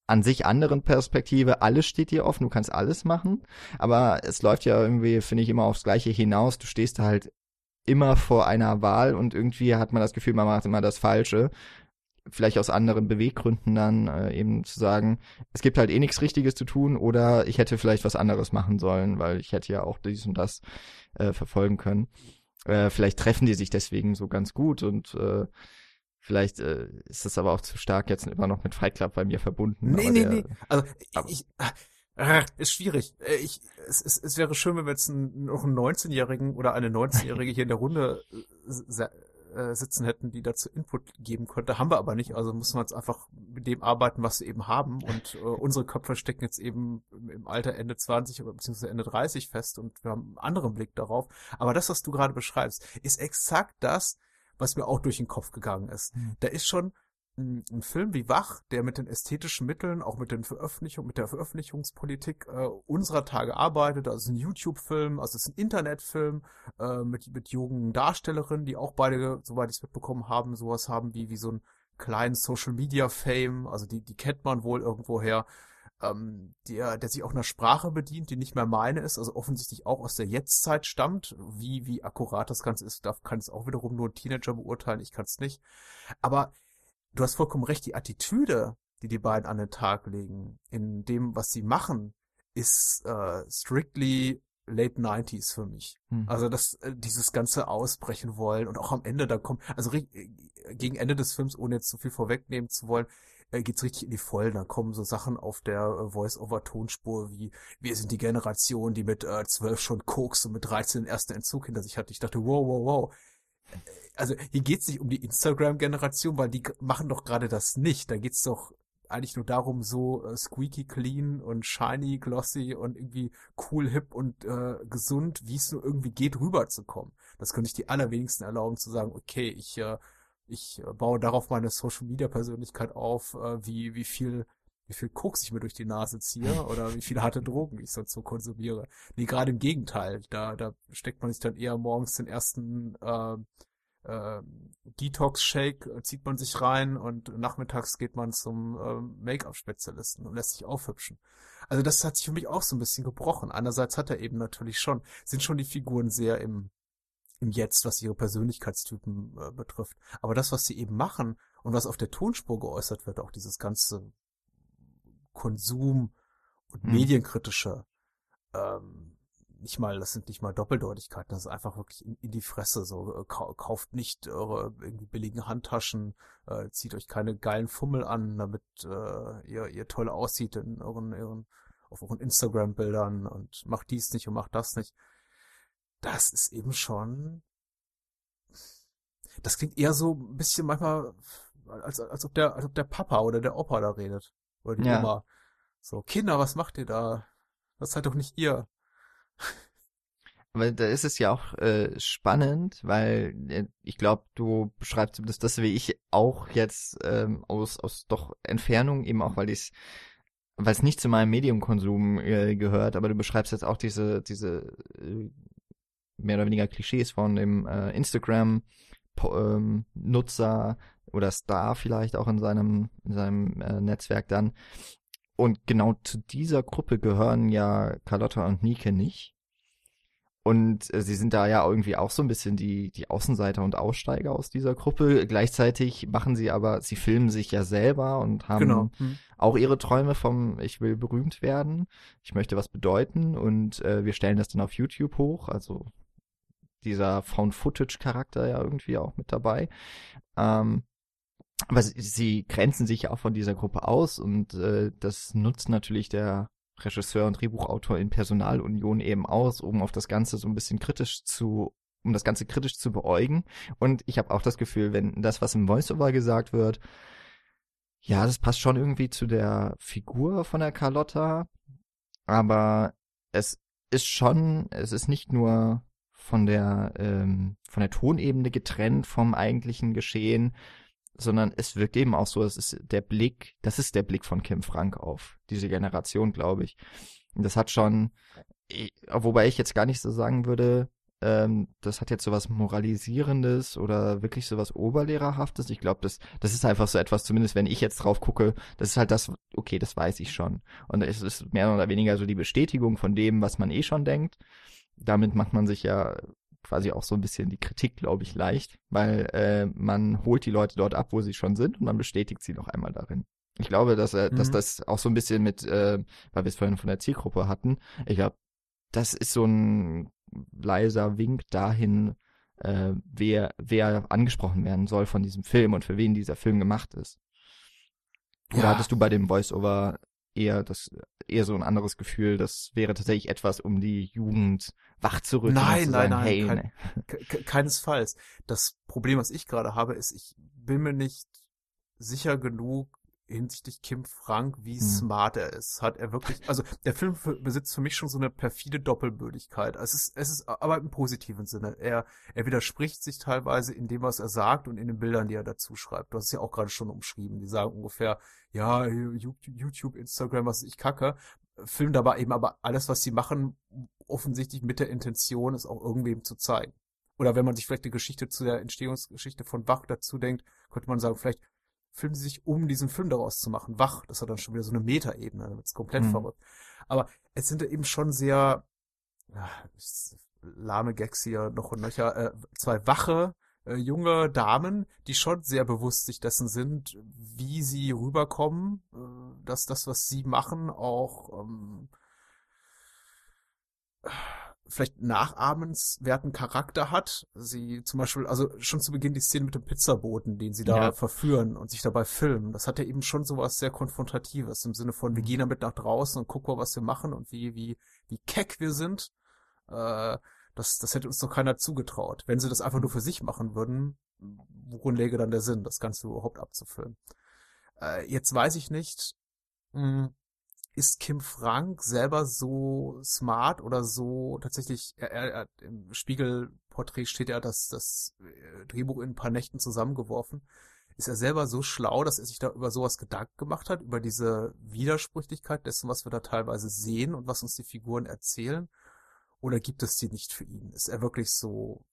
an sich anderen Perspektive, alles steht dir offen, du kannst alles machen, aber es läuft ja irgendwie, finde ich, immer aufs Gleiche hinaus. Du stehst halt immer vor einer Wahl und irgendwie hat man das Gefühl, man macht immer das Falsche. Vielleicht aus anderen Beweggründen dann äh, eben zu sagen, es gibt halt eh nichts Richtiges zu tun oder ich hätte vielleicht was anderes machen sollen, weil ich hätte ja auch dies und das äh, verfolgen können. Äh, vielleicht treffen die sich deswegen so ganz gut und äh, Vielleicht äh, ist das aber auch zu stark jetzt immer noch mit Fight Club bei mir verbunden. Nee, nee, der, nee. Also ich, äh, ist schwierig. Äh, ich, es, es, es wäre schön, wenn wir jetzt einen, noch einen 19-Jährigen oder eine 19-Jährige hier in der Runde äh, sitzen hätten, die dazu Input geben könnte. Haben wir aber nicht. Also müssen wir jetzt einfach mit dem arbeiten, was wir eben haben. Und äh, unsere Köpfe stecken jetzt eben im Alter Ende 20 oder beziehungsweise Ende 30 fest und wir haben einen anderen Blick darauf. Aber das, was du gerade beschreibst, ist exakt das, was mir auch durch den Kopf gegangen ist. Mhm. Da ist schon ein, ein, Film wie Wach, der mit den ästhetischen Mitteln, auch mit den Veröffentlichungen, mit der Veröffentlichungspolitik äh, unserer Tage arbeitet. Also ein YouTube-Film, also es ist ein Internetfilm äh, mit, mit jungen Darstellerinnen, die auch beide, soweit ich es mitbekommen haben, sowas haben wie, wie so ein kleinen Social Media Fame, also die, die kennt man wohl irgendwoher ähm, der, der sich auch einer Sprache bedient, die nicht mehr meine ist, also offensichtlich auch aus der Jetztzeit stammt. Wie, wie akkurat das Ganze ist, da kann es auch wiederum nur ein Teenager beurteilen, ich kann es nicht. Aber du hast vollkommen recht, die Attitüde, die die beiden an den Tag legen, in dem, was sie machen, ist äh, strictly Late 90s für mich. Hm. Also das, äh, dieses ganze Ausbrechen wollen und auch am Ende da kommt, also äh, gegen Ende des Films, ohne jetzt zu viel vorwegnehmen zu wollen, äh, geht's richtig in die Vollen. Da kommen so Sachen auf der äh, Voice-over-Tonspur wie wir sind die Generation, die mit äh, 12 schon Koks und mit 13 den ersten Entzug hinter sich hat. Ich dachte, wow, wow, wow. Also hier geht's nicht um die Instagram-Generation, weil die machen doch gerade das nicht. Da geht's doch eigentlich nur darum, so äh, squeaky clean und shiny, glossy und irgendwie cool, hip und äh, gesund, wie es nur irgendwie geht, rüberzukommen. Das könnte ich die allerwenigsten erlauben zu sagen, okay, ich äh, ich äh, baue darauf meine Social Media Persönlichkeit auf, äh, wie, wie viel, wie viel Koks ich mir durch die Nase ziehe oder wie viele harte Drogen ich sonst so konsumiere. Nee, gerade im Gegenteil. Da, da steckt man sich dann eher morgens den ersten, äh, äh, Detox-Shake zieht man sich rein und nachmittags geht man zum äh, Make-up-Spezialisten und lässt sich aufhübschen. Also das hat sich für mich auch so ein bisschen gebrochen. Einerseits hat er eben natürlich schon, sind schon die Figuren sehr im, im Jetzt, was ihre Persönlichkeitstypen äh, betrifft. Aber das, was sie eben machen und was auf der Tonspur geäußert wird, auch dieses ganze Konsum und hm. medienkritische, ähm, nicht mal, das sind nicht mal Doppeldeutigkeiten, das ist einfach wirklich in, in die Fresse, so, äh, kauft nicht eure irgendwie billigen Handtaschen, äh, zieht euch keine geilen Fummel an, damit äh, ihr, ihr toll aussieht in euren, euren auf euren Instagram-Bildern und macht dies nicht und macht das nicht das ist eben schon. Das klingt eher so ein bisschen manchmal, als, als ob der, als ob der Papa oder der Opa da redet. Oder die ja. Oma. So, Kinder, was macht ihr da? Das seid doch nicht ihr. Aber da ist es ja auch äh, spannend, weil äh, ich glaube, du beschreibst das, das wie ich auch jetzt ähm, aus aus doch Entfernung eben auch, weil ich weil es nicht zu meinem Mediumkonsum äh, gehört, aber du beschreibst jetzt auch diese diese äh, mehr oder weniger Klischees von dem äh, Instagram ähm, Nutzer oder Star vielleicht auch in seinem in seinem äh, Netzwerk dann. Und genau zu dieser Gruppe gehören ja Carlotta und Nike nicht. Und äh, sie sind da ja irgendwie auch so ein bisschen die, die Außenseiter und Aussteiger aus dieser Gruppe. Gleichzeitig machen sie aber, sie filmen sich ja selber und haben genau. hm. auch ihre Träume vom Ich will berühmt werden, ich möchte was bedeuten und äh, wir stellen das dann auf YouTube hoch. Also dieser Found-Footage-Charakter ja irgendwie auch mit dabei. Ähm, aber sie, sie grenzen sich ja auch von dieser Gruppe aus und äh, das nutzt natürlich der Regisseur und Drehbuchautor in Personalunion eben aus, um auf das Ganze so ein bisschen kritisch zu, um das Ganze kritisch zu beäugen. Und ich habe auch das Gefühl, wenn das, was im Voiceover gesagt wird, ja, das passt schon irgendwie zu der Figur von der Carlotta, aber es ist schon, es ist nicht nur von der ähm, von der Tonebene getrennt vom eigentlichen Geschehen, sondern es wirkt eben auch so, es ist der Blick, das ist der Blick von Kim Frank auf diese Generation, glaube ich. Und das hat schon, wobei ich jetzt gar nicht so sagen würde, ähm, das hat jetzt so was Moralisierendes oder wirklich so was Oberlehrerhaftes. Ich glaube, das, das ist einfach so etwas, zumindest wenn ich jetzt drauf gucke, das ist halt das, okay, das weiß ich schon. Und es ist mehr oder weniger so die Bestätigung von dem, was man eh schon denkt. Damit macht man sich ja quasi auch so ein bisschen die Kritik, glaube ich, leicht, weil äh, man holt die Leute dort ab, wo sie schon sind und man bestätigt sie noch einmal darin. Ich glaube, dass, äh, mhm. dass das auch so ein bisschen mit, äh, weil wir es vorhin von der Zielgruppe hatten, ich glaube, das ist so ein leiser Wink dahin, äh, wer, wer angesprochen werden soll von diesem Film und für wen dieser Film gemacht ist. Oder ja. hattest du bei dem Voice-Over eher das eher so ein anderes Gefühl. Das wäre tatsächlich etwas, um die Jugend wach zu rütteln. Nein, nein, nein, hey, kein, nee. keinesfalls. Das Problem, was ich gerade habe, ist, ich bin mir nicht sicher genug, hinsichtlich Kim Frank, wie hm. smart er ist. Hat er wirklich, also der Film besitzt für mich schon so eine perfide Doppelbödigkeit. Es ist, es ist aber im positiven Sinne. Er, er widerspricht sich teilweise in dem, was er sagt und in den Bildern, die er dazu schreibt. Du hast es ja auch gerade schon umschrieben. Die sagen ungefähr, ja, YouTube, Instagram, was ich kacke. Filmen dabei eben aber alles, was sie machen, offensichtlich mit der Intention, es auch irgendwem zu zeigen. Oder wenn man sich vielleicht die Geschichte zu der Entstehungsgeschichte von Bach dazu denkt, könnte man sagen, vielleicht filmen sie sich, um diesen Film daraus zu machen. Wach, das hat dann schon wieder so eine Metaebene, dann wird's komplett mhm. verrückt. Aber es sind eben schon sehr ja, lahme Gags hier noch und nöcher, äh, zwei wache äh, junge Damen, die schon sehr bewusst sich dessen sind, wie sie rüberkommen, äh, dass das, was sie machen, auch ähm, vielleicht nachahmenswerten Charakter hat. Sie zum Beispiel, also schon zu Beginn die Szene mit dem Pizzaboten, den sie da ja. verführen und sich dabei filmen. Das hat ja eben schon sowas sehr Konfrontatives im Sinne von, wir mhm. gehen damit nach draußen und gucken mal, was wir machen und wie, wie, wie keck wir sind. Äh, das, das hätte uns doch keiner zugetraut. Wenn sie das einfach nur für sich machen würden, worin läge dann der Sinn, das Ganze überhaupt abzufilmen? Äh, jetzt weiß ich nicht, mh, hm, ist Kim Frank selber so smart oder so tatsächlich, er, er, er im Spiegelporträt steht ja, dass das äh, Drehbuch in ein paar Nächten zusammengeworfen. Ist er selber so schlau, dass er sich da über sowas Gedanken gemacht hat, über diese Widersprüchlichkeit dessen, was wir da teilweise sehen und was uns die Figuren erzählen? Oder gibt es die nicht für ihn? Ist er wirklich so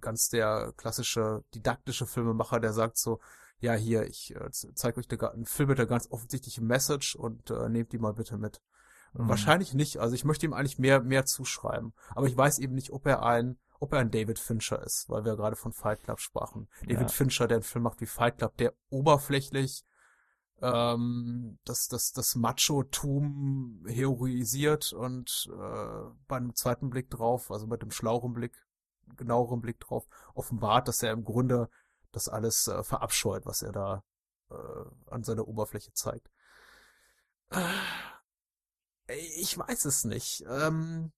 ganz der klassische didaktische Filmemacher, der sagt so, ja, hier, ich äh, zeige euch einen Film mit der ganz offensichtlichen Message und äh, nehmt die mal bitte mit. Mhm. Wahrscheinlich nicht. Also ich möchte ihm eigentlich mehr, mehr zuschreiben. Aber ich weiß eben nicht, ob er ein, ob er ein David Fincher ist, weil wir gerade von Fight Club sprachen. Ja. David Fincher, der einen Film macht wie Fight Club, der oberflächlich ähm, das, das, das Macho-Tum heroisiert und äh, bei einem zweiten Blick drauf, also mit dem schlaueren Blick, genaueren Blick drauf, offenbart, dass er im Grunde das alles äh, verabscheut, was er da äh, an seiner Oberfläche zeigt. Äh, ich weiß es nicht. Ähm,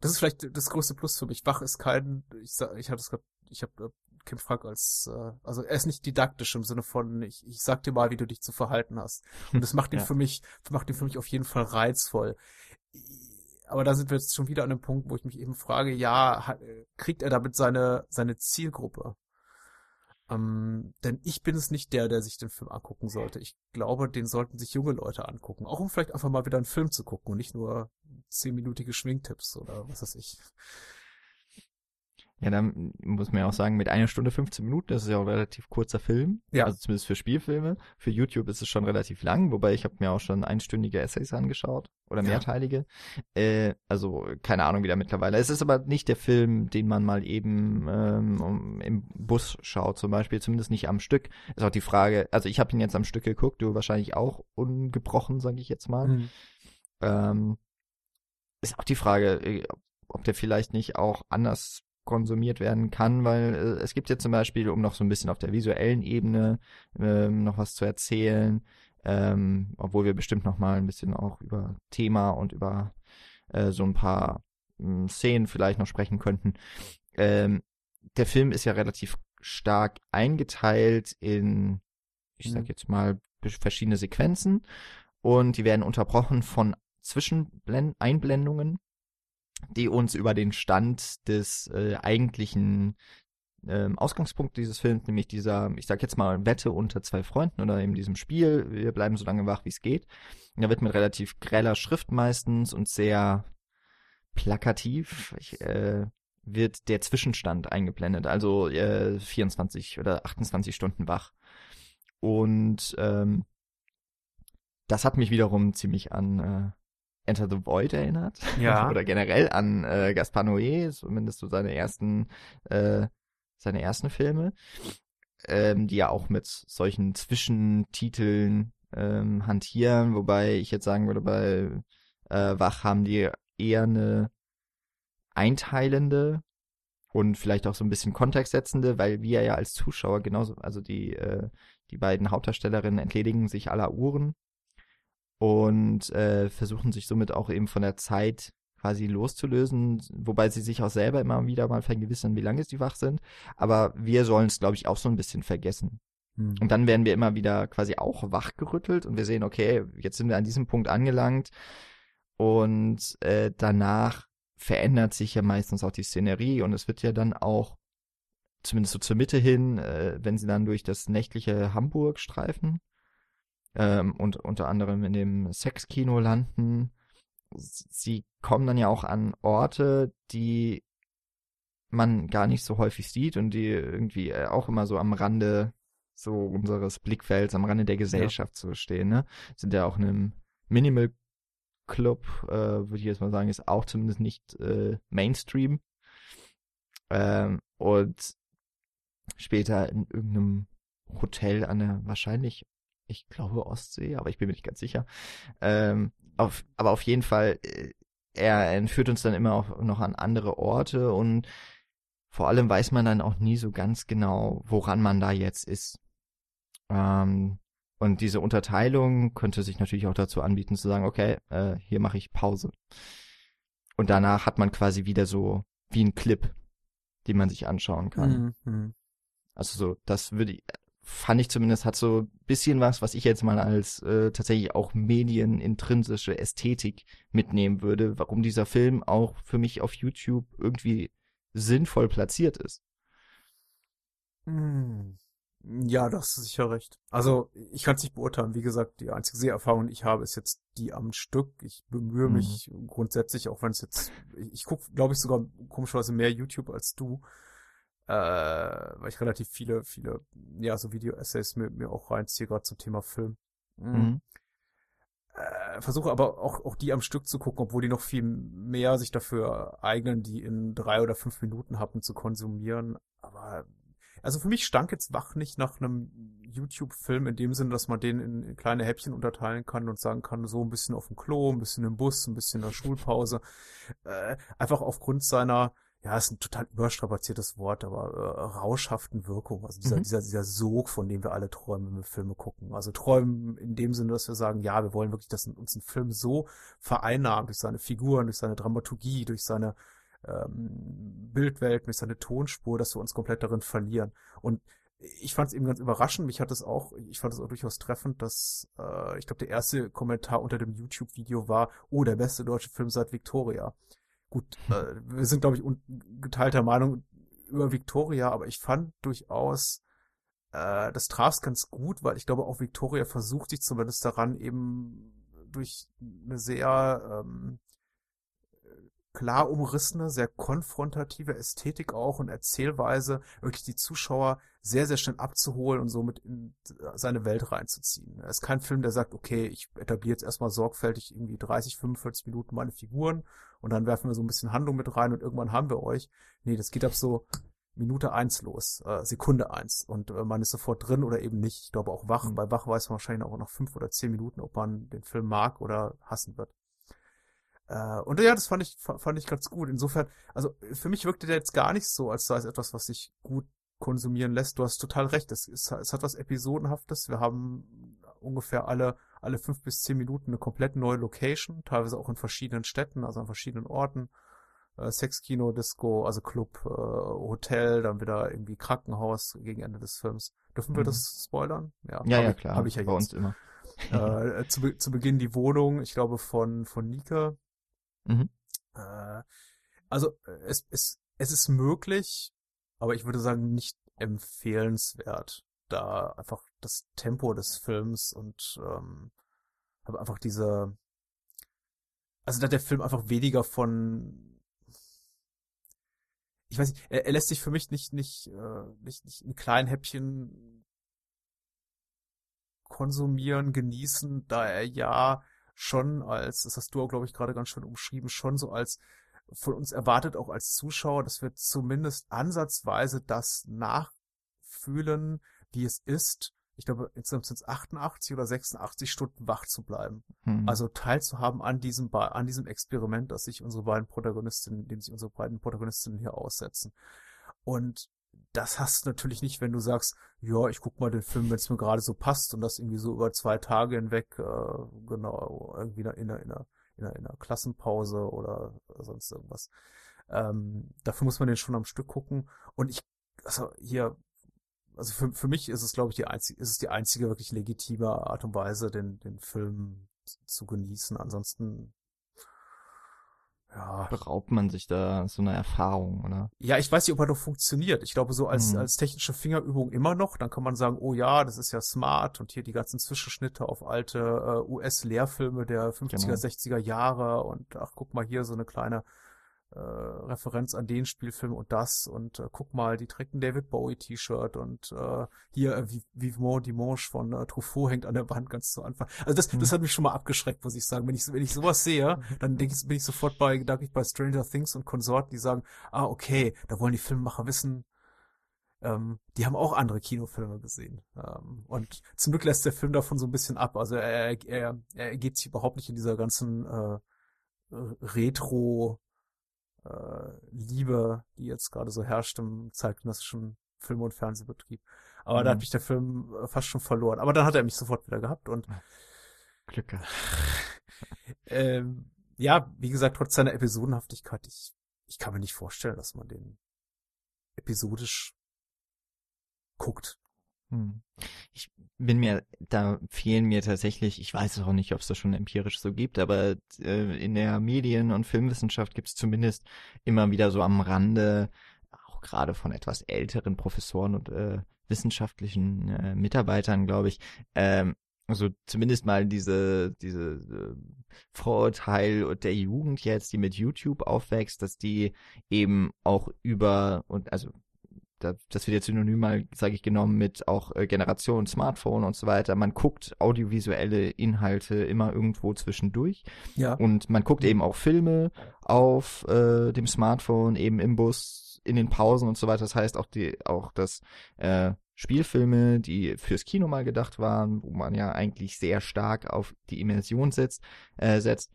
das ist vielleicht das größte Plus für mich. Wach ist kein, ich sag, ich hatte es gerade, ich habe äh, Kim Frank als, äh, also er ist nicht didaktisch im Sinne von, ich, ich sag dir mal, wie du dich zu verhalten hast. Und das macht ihn ja. für mich, macht ihn für mich auf jeden Fall reizvoll. Aber da sind wir jetzt schon wieder an einem Punkt, wo ich mich eben frage, ja, kriegt er damit seine, seine Zielgruppe? Ähm, denn ich bin es nicht der, der sich den Film angucken sollte. Ich glaube, den sollten sich junge Leute angucken. Auch um vielleicht einfach mal wieder einen Film zu gucken und nicht nur zehnminütige Schwingtipps oder was weiß ich. Ja, dann muss man ja auch sagen, mit einer Stunde 15 Minuten, das ist ja auch ein relativ kurzer Film. Ja. Also zumindest für Spielfilme. Für YouTube ist es schon relativ lang, wobei ich habe mir auch schon einstündige Essays angeschaut oder Ja. mehrteilige. Äh, also keine Ahnung wieder mittlerweile. Es ist aber nicht der Film, den man mal eben ähm, um, im Bus schaut zum Beispiel, zumindest nicht am Stück. Ist auch die Frage, also ich habe ihn jetzt am Stück geguckt, du wahrscheinlich auch ungebrochen, sage ich jetzt mal. Mhm. Ähm, ist auch die Frage, äh, ob der vielleicht nicht auch anders konsumiert werden kann, weil äh, es gibt ja zum Beispiel, um noch so ein bisschen auf der visuellen Ebene ähm, noch was zu erzählen, ähm, obwohl wir bestimmt noch mal ein bisschen auch über Thema und über äh, so ein paar mh, Szenen vielleicht noch sprechen könnten. Ähm, der Film ist ja relativ stark eingeteilt in, ich sag Mhm. jetzt mal, verschiedene Sequenzen und die werden unterbrochen von Zwischeneinblendungen, die uns über den Stand des äh, eigentlichen ähm, Ausgangspunkt dieses Films, nämlich dieser, ich sag jetzt mal, Wette unter zwei Freunden oder eben diesem Spiel, wir bleiben so lange wach, wie es geht. Und da wird mit relativ greller Schrift meistens und sehr plakativ ich, äh, wird der Zwischenstand eingeblendet, also äh, 24 oder 28 Stunden wach. Und ähm, das hat mich wiederum ziemlich an äh, Enter the Void erinnert. Ja. Oder generell an äh, Gaspar Noé, zumindest so seine ersten, äh, seine ersten Filme, ähm, die ja auch mit solchen Zwischentiteln ähm, hantieren, wobei ich jetzt sagen würde, bei äh, Wach haben die eher eine einteilende und vielleicht auch so ein bisschen kontextsetzende, weil wir ja als Zuschauer genauso, also die, äh, die beiden Hauptdarstellerinnen entledigen sich aller Uhren und äh, versuchen sich somit auch eben von der Zeit quasi loszulösen, wobei sie sich auch selber immer wieder mal vergewissern, wie lange sie wach sind. Aber wir sollen es, glaube ich, auch so ein bisschen vergessen. Mhm. Und dann werden wir immer wieder quasi auch wachgerüttelt und wir sehen, okay, jetzt sind wir an diesem Punkt angelangt und äh, danach verändert sich ja meistens auch die Szenerie und es wird ja dann auch zumindest so zur Mitte hin, äh, wenn sie dann durch das nächtliche Hamburg streifen ähm, und unter anderem in dem Sexkino landen, sie kommen dann ja auch an Orte, die man gar nicht so häufig sieht und die irgendwie äh, auch immer so am Rande so unseres Blickfelds, am Rande der Gesellschaft so stehen, ne? Sind ja auch in einem Minimal Club, äh, würde ich jetzt mal sagen, ist auch zumindest nicht äh, Mainstream. Ähm, und später in irgendeinem Hotel an der wahrscheinlich, ich glaube Ostsee, aber ich bin mir nicht ganz sicher. Ähm, auf, aber auf jeden Fall, äh, er entführt uns dann immer auch noch an andere Orte und vor allem weiß man dann auch nie so ganz genau, woran man da jetzt ist. Ähm, und diese Unterteilung könnte sich natürlich auch dazu anbieten zu sagen, okay, äh, hier mache ich Pause. Und danach hat man quasi wieder so wie ein Clip, den man sich anschauen kann. Mhm. Mhm. Also so, das würde ich, fand ich zumindest, hat so ein bisschen was, was ich jetzt mal als äh, tatsächlich auch medienintrinsische Ästhetik mitnehmen würde, warum dieser Film auch für mich auf YouTube irgendwie sinnvoll platziert ist. Mhm. Ja, das ist sicher recht. Also, ich kann es nicht beurteilen. Wie gesagt, die einzige Seherfahrung, die ich habe, ist jetzt die am Stück. Ich bemühe Mhm. mich grundsätzlich, auch wenn es jetzt, ich, ich gucke, glaube ich, sogar komischerweise mehr YouTube als du, äh, weil ich relativ viele, viele, ja, so Video-Essays mir, mir auch reinziehe, gerade zum Thema Film. Mhm. Äh, versuche aber auch, auch die am Stück zu gucken, obwohl die noch viel mehr sich dafür eignen, die in drei oder fünf Minuten Happen zu konsumieren. Aber also für mich stank jetzt wach nicht nach einem YouTube-Film in dem Sinne, dass man den in, in kleine Häppchen unterteilen kann und sagen kann, so ein bisschen auf dem Klo, ein bisschen im Bus, ein bisschen in der Schulpause. Äh, einfach aufgrund seiner, ja, ist ein total überstrapaziertes Wort, aber äh, rauschhaften Wirkung. Also dieser, Mhm. dieser, dieser Sog, von dem wir alle träumen, wenn wir Filme gucken. Also träumen in dem Sinne, dass wir sagen, ja, wir wollen wirklich, dass uns ein Film so vereinnahmt durch seine Figuren, durch seine Dramaturgie, durch seine ähm, Bildwelt, durch seine Tonspur, dass wir uns komplett darin verlieren. Und ich fand es eben ganz überraschend. Mich hat es auch, ich fand es auch durchaus treffend, dass äh, ich glaube, der erste Kommentar unter dem YouTube-Video war, oh, der beste deutsche Film seit Victoria. Gut, äh, wir sind, glaube ich, geteilter Meinung über Victoria, aber ich fand durchaus, äh, das traf ganz gut, weil ich glaube, auch Victoria versucht sich zumindest daran, eben durch eine sehr ähm, klar umrissene, sehr konfrontative Ästhetik auch und Erzählweise, wirklich die Zuschauer sehr, sehr schnell abzuholen und somit in seine Welt reinzuziehen. Er ist kein Film, der sagt, okay, ich etabliere jetzt erstmal sorgfältig irgendwie 30, 45 Minuten meine Figuren und dann werfen wir so ein bisschen Handlung mit rein und irgendwann haben wir euch. Nee, das geht ab so Minute eins los, äh, Sekunde eins und äh, man ist sofort drin oder eben nicht. Ich glaube auch wach. Mhm. Bei wach weiß man wahrscheinlich auch nach fünf oder zehn Minuten, ob man den Film mag oder hassen wird. Äh, und ja, das fand ich, fand ich ganz gut. Insofern, also für mich wirkte der jetzt gar nicht so, als sei es etwas, was sich gut konsumieren lässt. Du hast total recht. Es, ist, es hat was Episodenhaftes. Wir haben ungefähr alle, alle fünf bis zehn Minuten eine komplett neue Location, teilweise auch in verschiedenen Städten, also an verschiedenen Orten. Äh, Sexkino, Disco, also Club, äh, Hotel, dann wieder irgendwie Krankenhaus gegen Ende des Films. Dürfen wir mhm. das spoilern? Ja, ja, ja klar. Habe ich ja bei jetzt. uns immer. äh, zu, zu Beginn die Wohnung, ich glaube von von Nika, Mhm. Äh, also es, es, es ist möglich, aber ich würde sagen nicht empfehlenswert, da einfach das Tempo des Films und ähm, habe einfach diese, also da der Film einfach weniger von ich weiß nicht, er, er lässt sich für mich nicht, nicht, äh, nicht, nicht in kleinen Häppchen konsumieren, genießen, da er ja schon als, das hast du auch, glaube ich, gerade ganz schön umschrieben, schon so als von uns erwartet auch als Zuschauer, dass wir zumindest ansatzweise das nachfühlen, wie es ist, ich glaube, insgesamt sind es 88 oder 86 Stunden wach zu bleiben. Hm. Also teilzuhaben an diesem, an diesem Experiment, das sich unsere beiden Protagonistinnen, dem sich unsere beiden Protagonistinnen hier aussetzen. Und das hast du natürlich nicht, wenn du sagst, ja, ich guck mal den Film, wenn es mir gerade so passt und das irgendwie so über zwei Tage hinweg, äh, genau, irgendwie in einer, in einer, in einer, in einer Klassenpause oder sonst irgendwas. Ähm, dafür muss man den schon am Stück gucken. Und ich, also hier, also für, für mich ist es, glaube ich, die einzige, ist es die einzige wirklich legitime Art und Weise, den, den Film zu genießen. Ansonsten ja. beraubt man sich da so eine Erfahrung, oder? Ja, ich weiß nicht, ob er noch funktioniert. Ich glaube, so als, mhm. als technische Fingerübung immer noch. Dann kann man sagen, oh ja, das ist ja smart und hier die ganzen Zwischenschnitte auf alte äh, US-Lehrfilme der 50er, genau. 60er Jahre und ach, guck mal hier so eine kleine äh, Referenz an den Spielfilm und das und äh, guck mal, die trägt David Bowie T-Shirt und äh, hier äh, Vivement Dimanche von äh, Truffaut hängt an der Wand ganz zu Anfang. Also das, mhm. das hat mich schon mal abgeschreckt, muss ich sagen. Wenn ich, wenn ich sowas sehe, dann denke ich, bin ich sofort bei, gedanklich bei Stranger Things und Konsorten, die sagen, ah, okay, da wollen die Filmemacher wissen, ähm, die haben auch andere Kinofilme gesehen. Ähm, und zum Glück lässt der Film davon so ein bisschen ab. Also er, er, er geht sich überhaupt nicht in dieser ganzen äh, Retro äh, Liebe, die jetzt gerade so herrscht im zeitgenössischen Film- und Fernsehbetrieb. Aber mhm. da hat mich der Film äh, fast schon verloren. Aber dann hat er mich sofort wieder gehabt und Glück gehabt. ähm, ja, wie gesagt, trotz seiner Episodenhaftigkeit, ich, ich kann mir nicht vorstellen, dass man den episodisch guckt. Hm. Ich bin mir, da fehlen mir tatsächlich, ich weiß auch nicht, ob es das schon empirisch so gibt, aber äh, in der Medien- und Filmwissenschaft gibt es zumindest immer wieder so am Rande, auch gerade von etwas älteren Professoren und äh, wissenschaftlichen äh, Mitarbeitern, glaube ich, ähm, also zumindest mal diese diese äh, Vorurteil der Jugend jetzt, die mit YouTube aufwächst, dass die eben auch über und also das wird jetzt synonym mal, sage ich, genommen mit auch äh, Generation Smartphone und so weiter. Man guckt audiovisuelle Inhalte immer irgendwo zwischendurch. Ja. Und man guckt eben auch Filme auf äh, dem Smartphone, eben im Bus, in den Pausen und so weiter. Das heißt auch die, auch das äh, Spielfilme, die fürs Kino mal gedacht waren, wo man ja eigentlich sehr stark auf die Immersion setzt, äh, setzt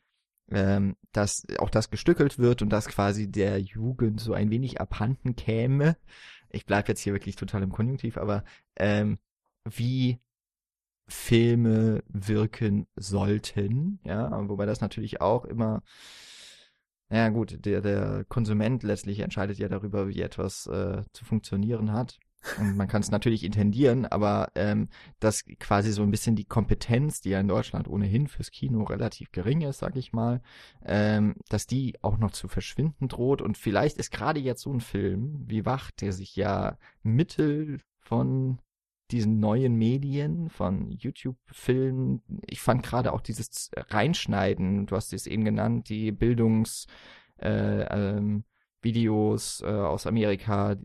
ähm, dass auch das gestückelt wird und dass quasi der Jugend so ein wenig abhanden käme, ich bleibe jetzt hier wirklich total im Konjunktiv, aber ähm, wie Filme wirken sollten, ja, wobei das natürlich auch immer, ja gut, der, der Konsument letztlich entscheidet ja darüber, wie etwas äh, zu funktionieren hat. Und man kann es natürlich intendieren, aber ähm, dass quasi so ein bisschen die Kompetenz, die ja in Deutschland ohnehin fürs Kino relativ gering ist, sag ich mal, ähm, dass die auch noch zu verschwinden droht. Und vielleicht ist gerade jetzt so ein Film wie Wach, der sich ja Mittel von diesen neuen Medien, von YouTube-Filmen, ich fand gerade auch dieses Reinschneiden, du hast es eben genannt, die Bildungs- äh, ähm, Videos äh, aus Amerika,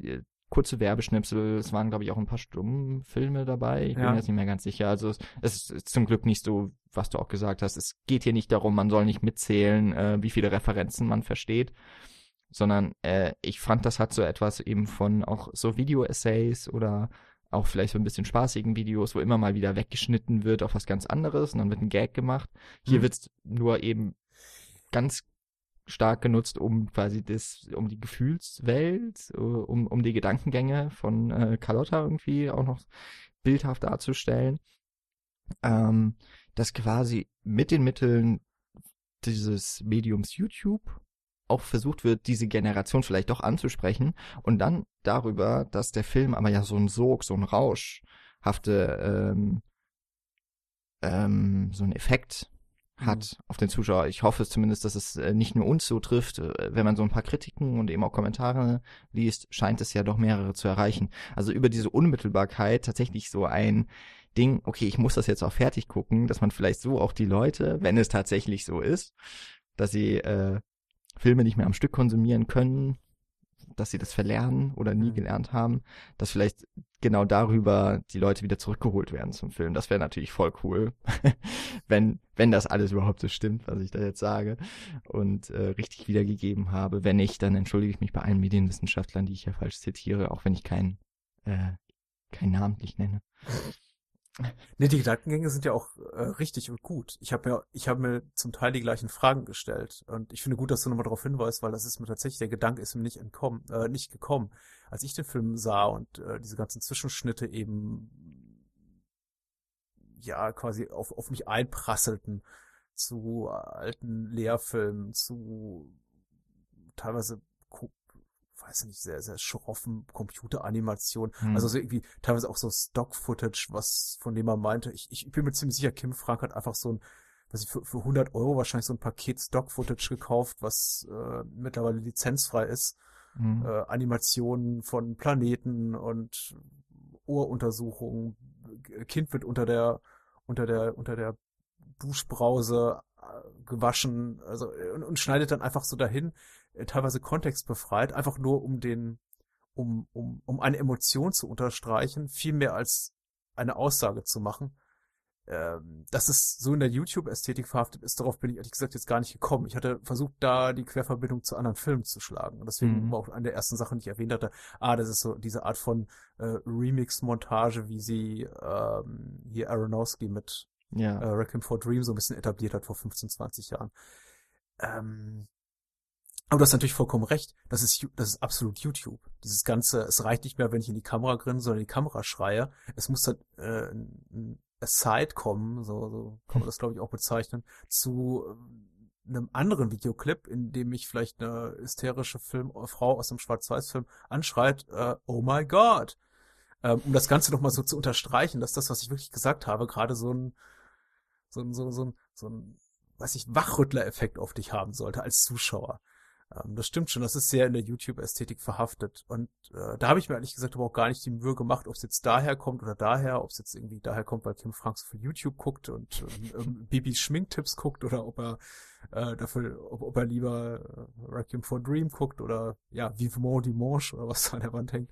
kurze Werbeschnipsel, es waren, glaube ich, auch ein paar Stummfilme dabei. Ich bin Ja. mir jetzt nicht mehr ganz sicher. Also es, es ist zum Glück nicht so, was du auch gesagt hast. Es geht hier nicht darum, man soll nicht mitzählen, äh, wie viele Referenzen man versteht, sondern äh, ich fand, das hat so etwas eben von auch so Video-Essays oder auch vielleicht so ein bisschen spaßigen Videos, wo immer mal wieder weggeschnitten wird auf was ganz anderes und dann wird ein Gag gemacht. Hier Mhm. wird's nur eben ganz stark genutzt, um quasi das, um die Gefühlswelt, äh, um, um die Gedankengänge von äh, Carlotta irgendwie auch noch bildhaft darzustellen. Ähm, dass quasi mit den Mitteln dieses Mediums YouTube auch versucht wird, diese Generation vielleicht doch anzusprechen und dann darüber, dass der Film aber ja so ein Sog, so ein rauschhafte, ähm, ähm, so ein Effekt hat auf den Zuschauer. Ich hoffe zumindest, dass es äh, nicht nur uns so trifft. Äh, Wenn man so ein paar Kritiken und eben auch Kommentare liest, scheint es ja doch mehrere zu erreichen. Also über diese Unmittelbarkeit tatsächlich so ein Ding, okay, ich muss das jetzt auch fertig gucken, dass man vielleicht so auch die Leute, wenn es tatsächlich so ist, dass sie äh, Filme nicht mehr am Stück konsumieren können, dass sie das verlernen oder nie Mhm. gelernt haben, dass vielleicht genau darüber die Leute wieder zurückgeholt werden zum Film. Das wäre natürlich voll cool, wenn wenn das alles überhaupt so stimmt, was ich da jetzt sage und äh, richtig wiedergegeben habe. Wenn nicht, dann entschuldige ich mich bei allen Medienwissenschaftlern, die ich hier falsch zitiere, auch wenn ich keinen äh, keinen namentlich nenne. Ne, die Gedankengänge sind ja auch äh, richtig und gut. Ich habe mir, ich habe mir zum Teil die gleichen Fragen gestellt und ich finde gut, dass du nochmal darauf hinweist, weil das ist mir tatsächlich der Gedanke ist mir nicht entkommen, äh, nicht gekommen, als ich den Film sah und äh, diese ganzen Zwischenschnitte eben ja quasi auf auf mich einprasselten zu alten Lehrfilmen, zu teilweise weiß nicht, sehr, sehr schroffen Computeranimationen. Hm. Also so irgendwie teilweise auch so Stock-Footage, was, von dem man meinte, ich, ich bin mir ziemlich sicher, Kim Frank hat einfach so ein, weiß ich, für, für 100 Euro wahrscheinlich so ein Paket Stock-Footage gekauft, was äh, mittlerweile lizenzfrei ist. Hm. Äh, Animationen von Planeten und Ohruntersuchungen. Kind wird unter der, unter der, unter der Duschbrause äh, gewaschen, also und, und schneidet dann einfach so dahin, teilweise kontextbefreit, einfach nur um den, um, um, um eine Emotion zu unterstreichen, viel mehr als eine Aussage zu machen. Ähm, dass es so in der YouTube-Ästhetik verhaftet ist, darauf bin ich ehrlich gesagt jetzt gar nicht gekommen. Ich hatte versucht, da die Querverbindung zu anderen Filmen zu schlagen. Und deswegen Mhm. war auch eine der ersten Sachen, die ich erwähnt hatte, ah, das ist so diese Art von äh, Remix-Montage, wie sie ähm, hier Aronofsky mit ja. äh, Requiem for Dream so ein bisschen etabliert hat vor 15, 20 Jahren. Ähm, aber du hast natürlich vollkommen recht. Das ist, das ist absolut YouTube. Dieses Ganze, es reicht nicht mehr, wenn ich in die Kamera grinse, sondern in die Kamera schreie. Es muss dann äh, ein Aside kommen, so, so kann man das glaube ich auch bezeichnen, zu ähm, einem anderen Videoclip, in dem mich vielleicht eine hysterische Film Frau aus einem Schwarz-Weiß-Film anschreit, äh, oh my God. Ähm, um das Ganze nochmal so zu unterstreichen, dass das, was ich wirklich gesagt habe, gerade so ein, so ein, so ein, so ein, so ein, weiß ich, Wachrüttler-Effekt auf dich haben sollte als Zuschauer. Ähm, das stimmt schon, das ist sehr in der YouTube-Ästhetik verhaftet. Und äh, da habe ich mir ehrlich gesagt aber auch gar nicht die Mühe gemacht, ob es jetzt daher kommt oder daher, ob es jetzt irgendwie daher kommt, weil Kim Franks für YouTube guckt und ähm, ähm, Bibis Schminktipps guckt oder ob er äh, dafür, ob, ob er lieber äh, Requiem for Dream guckt oder ja, Vivement Dimanche oder was da an der Wand hängt.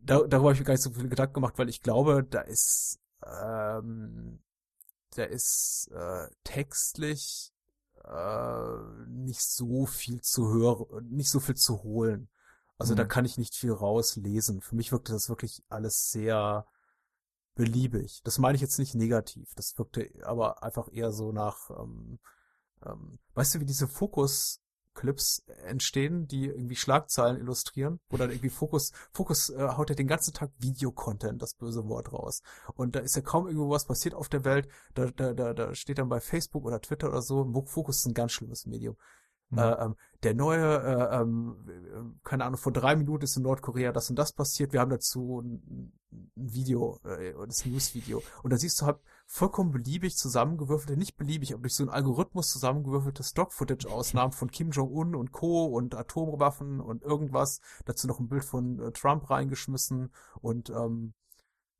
Da, darüber habe ich mir gar nicht so viele Gedanken gemacht, weil ich glaube, da ist ähm, da ist äh, textlich äh, nicht so viel zu hören, nicht so viel zu holen. Also da Mhm. kann ich nicht viel rauslesen. Für mich wirkte das wirklich alles sehr beliebig. Das meine ich jetzt nicht negativ. Das wirkte aber einfach eher so nach, ähm, ähm, weißt du, wie diese Fokus-Clips entstehen, die irgendwie Schlagzeilen illustrieren, wo dann irgendwie Fokus, Fokus äh, haut ja den ganzen Tag Videocontent, das böse Wort raus. Und da ist ja kaum irgendwo was passiert auf der Welt. Da, da, da, da steht dann bei Facebook oder Twitter oder so, Fokus ist ein ganz schlimmes Medium. Mhm. Äh, ähm, der neue, äh, ähm, äh, keine Ahnung, vor drei Minuten ist in Nordkorea das und das passiert. Wir haben dazu ein, ein Video, äh, das News-Video. Und da siehst du halt vollkommen beliebig zusammengewürfelte, nicht beliebig, aber durch so einen Algorithmus zusammengewürfelte Stock-Footage-Ausnahmen von Kim Jong-un und Co. und Atomwaffen und irgendwas. Dazu noch ein Bild von äh, Trump reingeschmissen und ähm,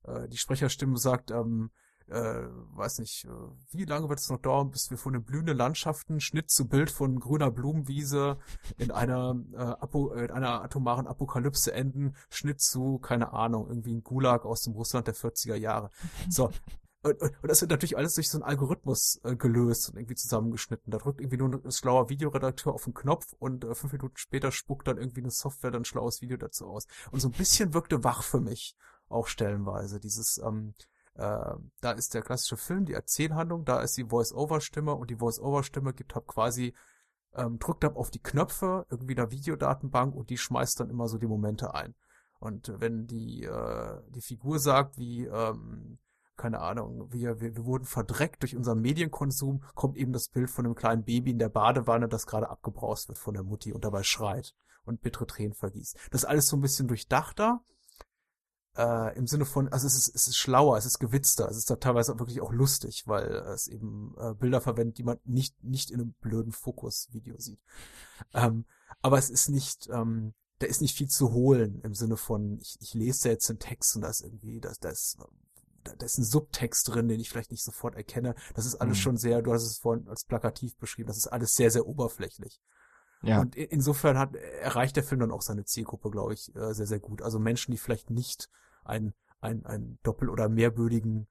äh, die Sprecherstimme sagt, ähm, äh, weiß nicht, äh, wie lange wird es noch dauern, bis wir von den blühenden Landschaften Schnitt zu Bild von grüner Blumenwiese in einer, äh, Apo, in einer atomaren Apokalypse enden, Schnitt zu, keine Ahnung, irgendwie ein Gulag aus dem Russland der 40er Jahre. So. Und, und, und das wird natürlich alles durch so einen Algorithmus äh, gelöst und irgendwie zusammengeschnitten. Da drückt irgendwie nur ein schlauer Videoredakteur auf den Knopf und äh, fünf Minuten später spuckt dann irgendwie eine Software dann ein schlaues Video dazu aus. Und so ein bisschen wirkte wach für mich auch stellenweise. Dieses, ähm, äh, da ist der klassische Film, die Erzählhandlung, da ist die Voice-Over-Stimme und die Voice-Over-Stimme gibt halt quasi, ähm, drückt ab auf die Knöpfe, irgendwie eine Videodatenbank und die schmeißt dann immer so die Momente ein. Und wenn die, äh, die Figur sagt, wie, ähm, keine Ahnung, wir, wir, wir wurden verdreckt durch unseren Medienkonsum, kommt eben das Bild von einem kleinen Baby in der Badewanne, das gerade abgebraust wird von der Mutti und dabei schreit und bittere Tränen vergießt. Das ist alles so ein bisschen durchdachter, äh, im Sinne von, also es ist, es ist schlauer, es ist gewitzter, es ist da teilweise wirklich auch lustig, weil es eben äh, Bilder verwendet, die man nicht, nicht in einem blöden Fokus-Video sieht. Ähm, aber es ist nicht, ähm, da ist nicht viel zu holen im Sinne von, ich, ich lese jetzt den Text und da ist irgendwie, da, da ist da, ist ein Subtext drin, den ich vielleicht nicht sofort erkenne. Das ist alles mhm. schon sehr, du hast es vorhin als plakativ beschrieben, das ist alles sehr, sehr oberflächlich. Ja. Und insofern hat, erreicht der Film dann auch seine Zielgruppe, glaube ich, äh, sehr, sehr gut. Also Menschen, die vielleicht nicht ein, ein, ein doppel- oder mehrbödigen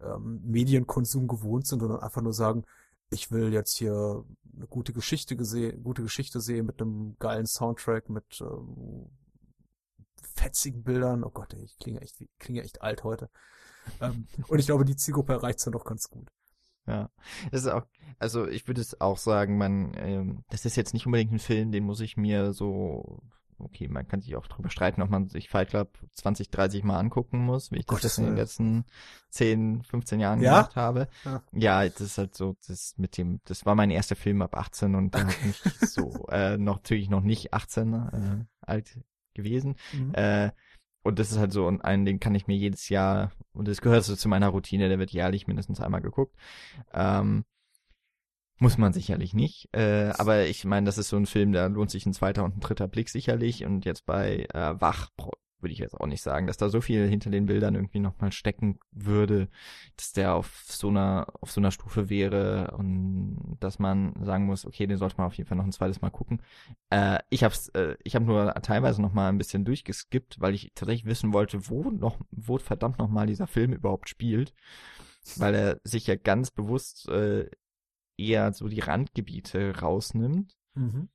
ähm, Medienkonsum gewohnt sind, sondern einfach nur sagen, ich will jetzt hier eine gute Geschichte gesehen, gute Geschichte sehen mit einem geilen Soundtrack, mit ähm, fetzigen Bildern. Oh Gott, ey, ich klinge echt, klinge echt alt heute. ähm, und ich glaube, die Zielgruppe erreicht es dann doch ganz gut. Ja, das ist auch, also ich würde es auch sagen, man, ähm, das ist jetzt nicht unbedingt ein Film, den muss ich mir so okay, man kann sich auch drüber streiten, ob man sich Fight Club 20, 30 Mal angucken muss, wie ich Gott, das in den letzten 10, 15 Jahren ja? gemacht habe. Ja. ja, das ist halt so, das mit dem, das war mein erster Film ab 18 und da okay. ich so, äh, noch, natürlich noch nicht 18 äh, alt gewesen. Mhm. Äh, und das ist halt so und einen, den kann ich mir jedes Jahr, und das gehört so zu meiner Routine, der wird jährlich mindestens einmal geguckt. Ähm, muss man sicherlich nicht. Äh, aber ich meine, das ist so ein Film, da lohnt sich ein zweiter und ein dritter Blick sicherlich. Und jetzt bei äh, Wach würde ich jetzt auch nicht sagen, dass da so viel hinter den Bildern irgendwie nochmal stecken würde, dass der auf so einer, auf so einer Stufe wäre und dass man sagen muss, okay, den sollte man auf jeden Fall noch ein zweites Mal gucken. Äh, ich hab's, äh, ich habe nur teilweise nochmal ein bisschen durchgeskippt, weil ich tatsächlich wissen wollte, wo noch, wo verdammt nochmal dieser Film überhaupt spielt. Weil er sich ja ganz bewusst äh, eher so die Randgebiete rausnimmt. Mhm.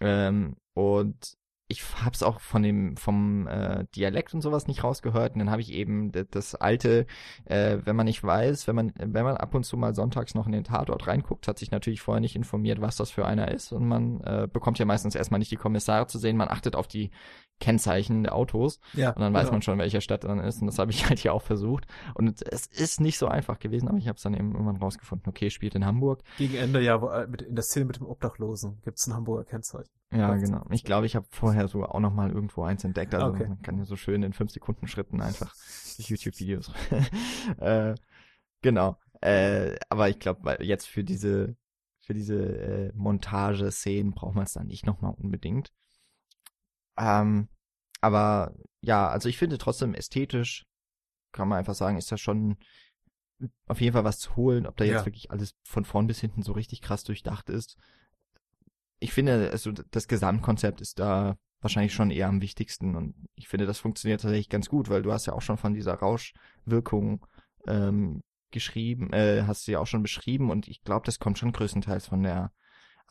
Ähm, und ich hab's auch von dem vom äh, Dialekt und sowas nicht rausgehört. Und dann habe ich eben das, das alte äh, wenn man nicht weiß wenn man wenn man ab und zu mal sonntags noch in den Tatort reinguckt hat sich natürlich vorher nicht informiert was das für einer ist. Und man äh, bekommt ja meistens erstmal nicht die Kommissare zu sehen. Man achtet auf die Kennzeichen der Autos. Ja, und dann weiß genau. man schon, welche Stadt dann ist. Und das habe ich halt hier auch versucht. Und es ist nicht so einfach gewesen, aber ich habe es dann eben irgendwann rausgefunden. Okay, spielt in Hamburg. Gegen Ende, ja, wo, äh, mit, in der Szene mit dem Obdachlosen gibt es ein Hamburger Kennzeichen. Ja, genau. Ich glaube, ich habe vorher so auch noch mal irgendwo eins entdeckt. Also okay. man kann ja so schön in fünf Sekunden Schritten einfach YouTube-Videos. äh, genau. Äh, aber ich glaube, jetzt für diese für diese äh, Montage-Szenen braucht man es dann nicht nochmal unbedingt. Ähm, aber ja, also ich finde trotzdem ästhetisch, kann man einfach sagen, ist da schon auf jeden Fall was zu holen, ob da jetzt ja. wirklich alles von vorn bis hinten so richtig krass durchdacht ist. Ich finde, also das Gesamtkonzept ist da wahrscheinlich schon eher am wichtigsten und ich finde, das funktioniert tatsächlich ganz gut, weil du hast ja auch schon von dieser Rauschwirkung ähm, geschrieben, äh, hast du ja auch schon beschrieben und ich glaube, das kommt schon größtenteils von der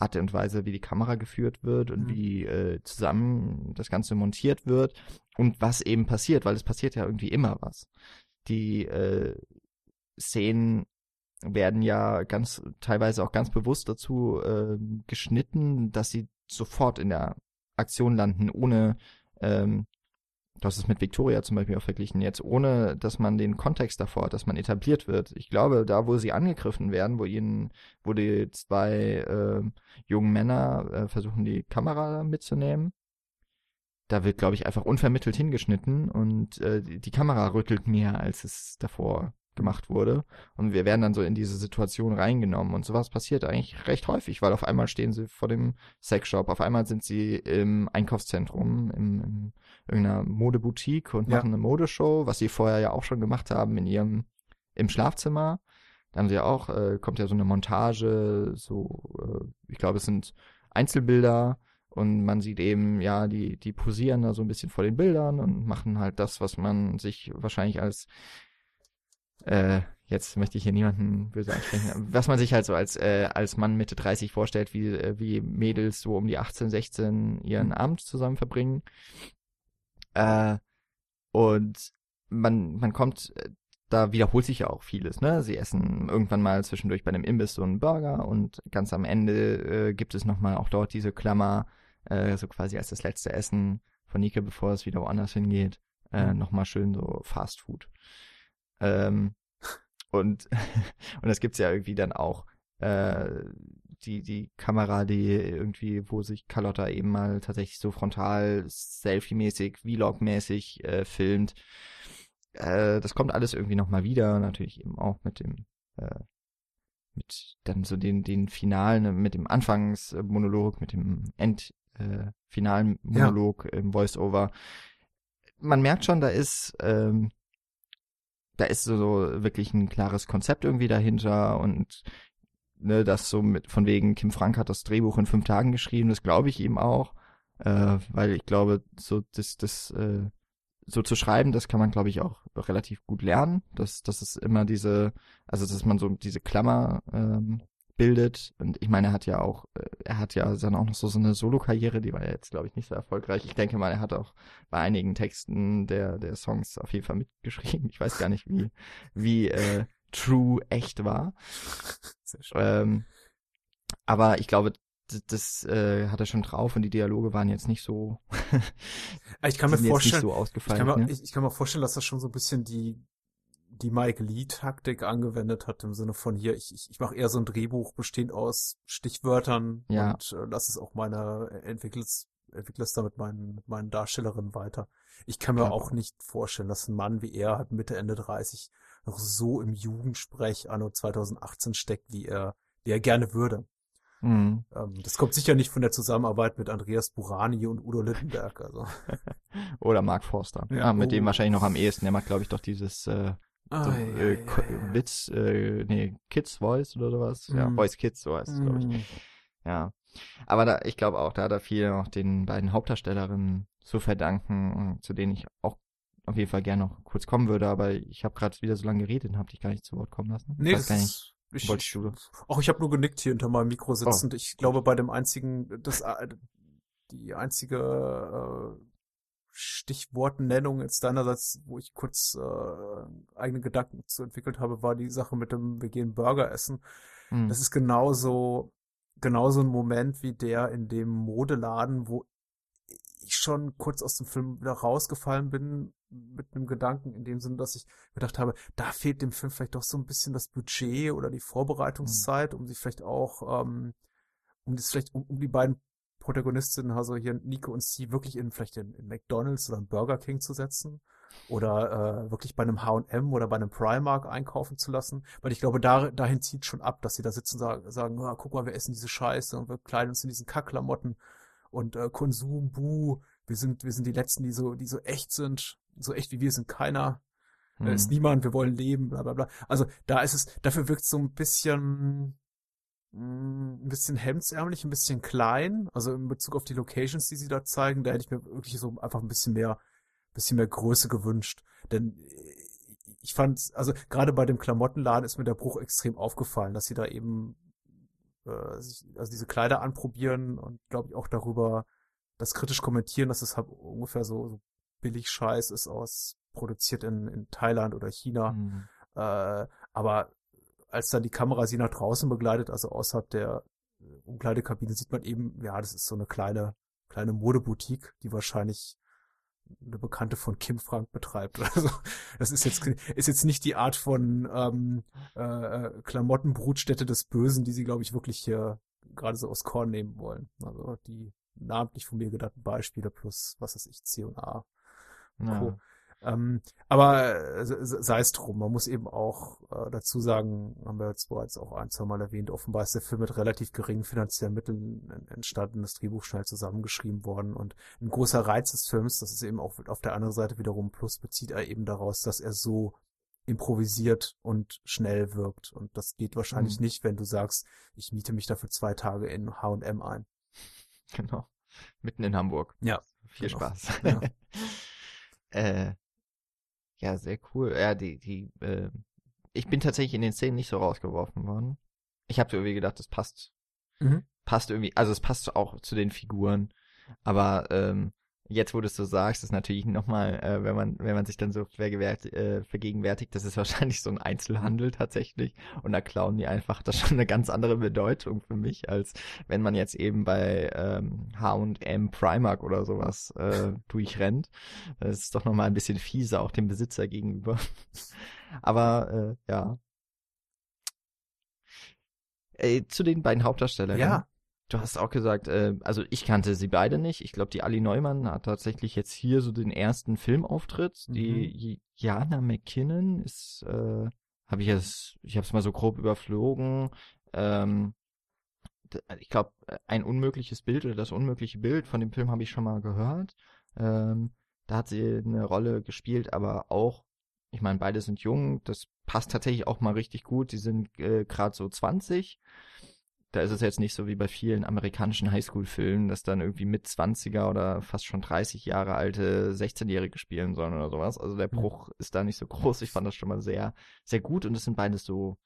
Art und Weise, wie die Kamera geführt wird und mhm. wie äh, zusammen das Ganze montiert wird und was eben passiert, weil es passiert ja irgendwie immer was. Die äh, Szenen werden ja ganz teilweise auch ganz bewusst dazu äh, geschnitten, dass sie sofort in der Aktion landen, ohne ähm, Du hast es mit Victoria zum Beispiel auch verglichen, jetzt ohne, dass man den Kontext davor hat, dass man etabliert wird. Ich glaube, da, wo sie angegriffen werden, wo ihnen, wo die zwei äh, jungen Männer äh, versuchen, die Kamera mitzunehmen, da wird, glaube ich, einfach unvermittelt hingeschnitten und äh, die Kamera rüttelt mehr, als es davor gemacht wurde. Und wir werden dann so in diese Situation reingenommen. Und sowas passiert eigentlich recht häufig, weil auf einmal stehen sie vor dem Sexshop, auf einmal sind sie im Einkaufszentrum, im, in irgendeiner Modeboutique und ja. machen eine Modeshow, was sie vorher ja auch schon gemacht haben in ihrem im Schlafzimmer. Da haben sie ja auch, äh, kommt ja so eine Montage, so, äh, ich glaube, es sind Einzelbilder und man sieht eben, ja, die, die posieren da so ein bisschen vor den Bildern und machen halt das, was man sich wahrscheinlich als, äh, jetzt möchte ich hier niemanden böse ansprechen, was man sich halt so als, äh, als Mann Mitte 30 vorstellt, wie, äh, wie Mädels so um die 18, 16 ihren mhm. Abend zusammen verbringen. Äh, und man, man kommt äh, da wiederholt sich ja auch vieles, ne? Sie essen irgendwann mal zwischendurch bei einem Imbiss so einen Burger und ganz am Ende äh, gibt es nochmal auch dort diese Klammer, äh, so quasi als das letzte Essen von Nike, bevor es wieder woanders hingeht, äh, mhm. nochmal schön so Fast Food. Ähm, und und das gibt's ja irgendwie dann auch äh, die die Kamera, die irgendwie, wo sich Carlotta eben mal tatsächlich so frontal, selfie-mäßig, Vlog-mäßig äh, filmt äh, das kommt alles irgendwie nochmal wieder, natürlich eben auch mit dem, äh, mit dann so den, den finalen, mit dem Anfangsmonolog, mit dem End, äh, finalen Monolog ja. im Voice-Over. Man merkt schon, da ist, ähm, da ist so, so wirklich ein klares Konzept irgendwie dahinter und ne, das so mit von wegen Kim Frank hat das Drehbuch in fünf Tagen geschrieben, das glaube ich ihm auch, äh, weil ich glaube, so das das äh, so zu schreiben, das kann man, glaube ich, auch relativ gut lernen. Dass, dass es immer diese, also dass man so diese Klammer ähm, bildet. Und ich meine, er hat ja auch, äh, er hat ja dann auch noch so, so eine Solo-Karriere, die war ja jetzt, glaube ich, nicht so erfolgreich. Ich denke mal, er hat auch bei einigen Texten der, der Songs auf jeden Fall mitgeschrieben. Ich weiß gar nicht, wie, wie äh, true echt war. Sehr schön. Ähm, aber ich glaube, das äh, hat er schon drauf und die Dialoge waren jetzt nicht so. ich kann mir vorstellen, so ausgefallen, ich, kann mir, ne? ich, ich, kann mir vorstellen, dass er schon so ein bisschen die die Mike Lee Taktik angewendet hat im Sinne von hier, ich, ich, ich mache eher so ein Drehbuch bestehend aus Stichwörtern ja. und äh, lass es auch meine entwickelt entwickelt es damit meinen mit meinen Darstellerinnen weiter. Ich kann mir Klar. auch nicht vorstellen, dass ein Mann wie er halt Mitte Ende 30 noch so im Jugendsprech anno 2018 steckt, wie er, wie er gerne würde. Mhm. Ähm, das kommt sicher nicht von der Zusammenarbeit mit Andreas Burani und Udo Lindenberg. Also. Oder Mark Forster. Ja, ah, mit oh. dem wahrscheinlich noch am ehesten. Der macht, glaube ich, doch dieses äh, ah, so, ja, äh, ja, Witz, äh, nee, Kids Voice oder sowas. Mhm. Ja, Voice Kids, so heißt es, glaube ich. Mhm. Ja. Aber da, ich glaube auch, da hat er viel noch den beiden Hauptdarstellerinnen zu verdanken, zu denen ich auch auf jeden Fall gerne noch kurz kommen würde, aber ich habe gerade wieder so lange geredet und habe dich gar nicht zu Wort kommen lassen. Nee, das ist, ich, Wolltest du? Ach, ich habe nur genickt hier hinter meinem Mikro sitzend. Oh. Ich glaube, bei dem einzigen, das, äh, die einzige äh, Stichwortnennung jetzt deinerseits, wo ich kurz äh, eigene Gedanken zu entwickelt habe, war die Sache mit dem wir gehen Burger essen. Hm. Das ist genauso genauso ein Moment wie der in dem Modeladen, wo schon kurz aus dem Film wieder rausgefallen bin mit einem Gedanken in dem Sinne, dass ich gedacht habe, da fehlt dem Film vielleicht doch so ein bisschen das Budget oder die Vorbereitungszeit, um sich vielleicht auch, ähm, um das vielleicht, um, um die beiden Protagonistinnen, also hier Nico und sie, wirklich in vielleicht in, in McDonalds oder in Burger King zu setzen oder äh, wirklich bei einem H&M oder bei einem Primark einkaufen zu lassen, weil ich glaube, da, dahin zieht schon ab, dass sie da sitzen und sagen, sagen oh, guck mal, wir essen diese Scheiße und wir kleiden uns in diesen Kackklamotten und äh, Konsum, buh, wir sind, wir sind die Letzten, die so, die so echt sind, so echt wie wir sind keiner. Da mhm. ist niemand, wir wollen leben, bla bla bla. Also da ist es, dafür wirkt es so ein bisschen mm, ein bisschen hemdsärmlich, ein bisschen klein. Also in Bezug auf die Locations, die sie da zeigen, da hätte ich mir wirklich so einfach ein bisschen mehr, bisschen mehr Größe gewünscht. Denn ich fand, also gerade bei dem Klamottenladen ist mir der Bruch extrem aufgefallen, dass sie da eben äh, sich, also diese Kleider anprobieren und glaube ich auch darüber das kritisch kommentieren, dass es halt ungefähr so, so billig Scheiß ist aus produziert in, in Thailand oder China. Mhm. Äh, aber als dann die Kamera sie nach draußen begleitet, also außerhalb der Umkleidekabine, sieht man eben, ja, das ist so eine kleine, kleine Modeboutique, die wahrscheinlich eine Bekannte von Kim Frank betreibt. Also das ist jetzt ist jetzt nicht die Art von ähm, äh, äh, Klamottenbrutstätte des Bösen, die sie, glaube ich, wirklich hier gerade so aus Korn nehmen wollen. Also die namentlich von mir genannten Beispiele plus was weiß ich C und A. Ja. Ähm, aber äh, sei es drum, man muss eben auch äh, dazu sagen, haben wir jetzt bereits auch ein, zwei Mal erwähnt, offenbar ist der Film mit relativ geringen finanziellen Mitteln entstanden, das Drehbuch schnell zusammengeschrieben worden und ein großer Reiz des Films, das ist eben auch auf der anderen Seite wiederum Plus, bezieht er eben daraus, dass er so improvisiert und schnell wirkt. Und das geht wahrscheinlich Mhm. nicht, wenn du sagst, ich miete mich dafür zwei Tage in H&M ein. Genau. Mitten in Hamburg. Ja, Viel genau. Spaß. Ja. äh, ja, sehr cool. Ja, die, die, äh, ich bin tatsächlich in den Szenen nicht so rausgeworfen worden. Ich habe irgendwie gedacht, das passt, Mhm. passt irgendwie, also es passt auch zu den Figuren. Aber ähm, jetzt, wo du es so sagst, ist natürlich nochmal, äh, wenn man, wenn man sich dann so äh, vergegenwärtigt, das ist wahrscheinlich so ein Einzelhandel tatsächlich. Und da klauen die einfach das schon eine ganz andere Bedeutung für mich, als wenn man jetzt eben bei ähm, H&M Primark oder sowas äh, durchrennt. Das ist doch nochmal ein bisschen fieser auch dem Besitzer gegenüber. Aber äh, ja. Äh, zu den beiden Hauptdarstellern. Ja. Du hast auch gesagt, äh, also ich kannte sie beide nicht. Ich glaube, die Ali Neumann hat tatsächlich jetzt hier so den ersten Filmauftritt. Mhm. Die Jana McKinnon ist, äh, habe ich jetzt, ich habe es mal so grob überflogen. Ähm, ich glaube, ein unmögliches Bild oder das unmögliche Bild von dem Film habe ich schon mal gehört. Ähm, da hat sie eine Rolle gespielt, aber auch, ich meine, beide sind jung. Das passt tatsächlich auch mal richtig gut. Die sind äh, gerade so 20 da ist es jetzt nicht so wie bei vielen amerikanischen Highschool-Filmen, dass dann irgendwie mit 20er oder fast schon 30 Jahre alte 16-Jährige spielen sollen oder sowas. Also der Bruch ist da nicht so groß. Ich fand das schon mal sehr, sehr gut und es sind beides so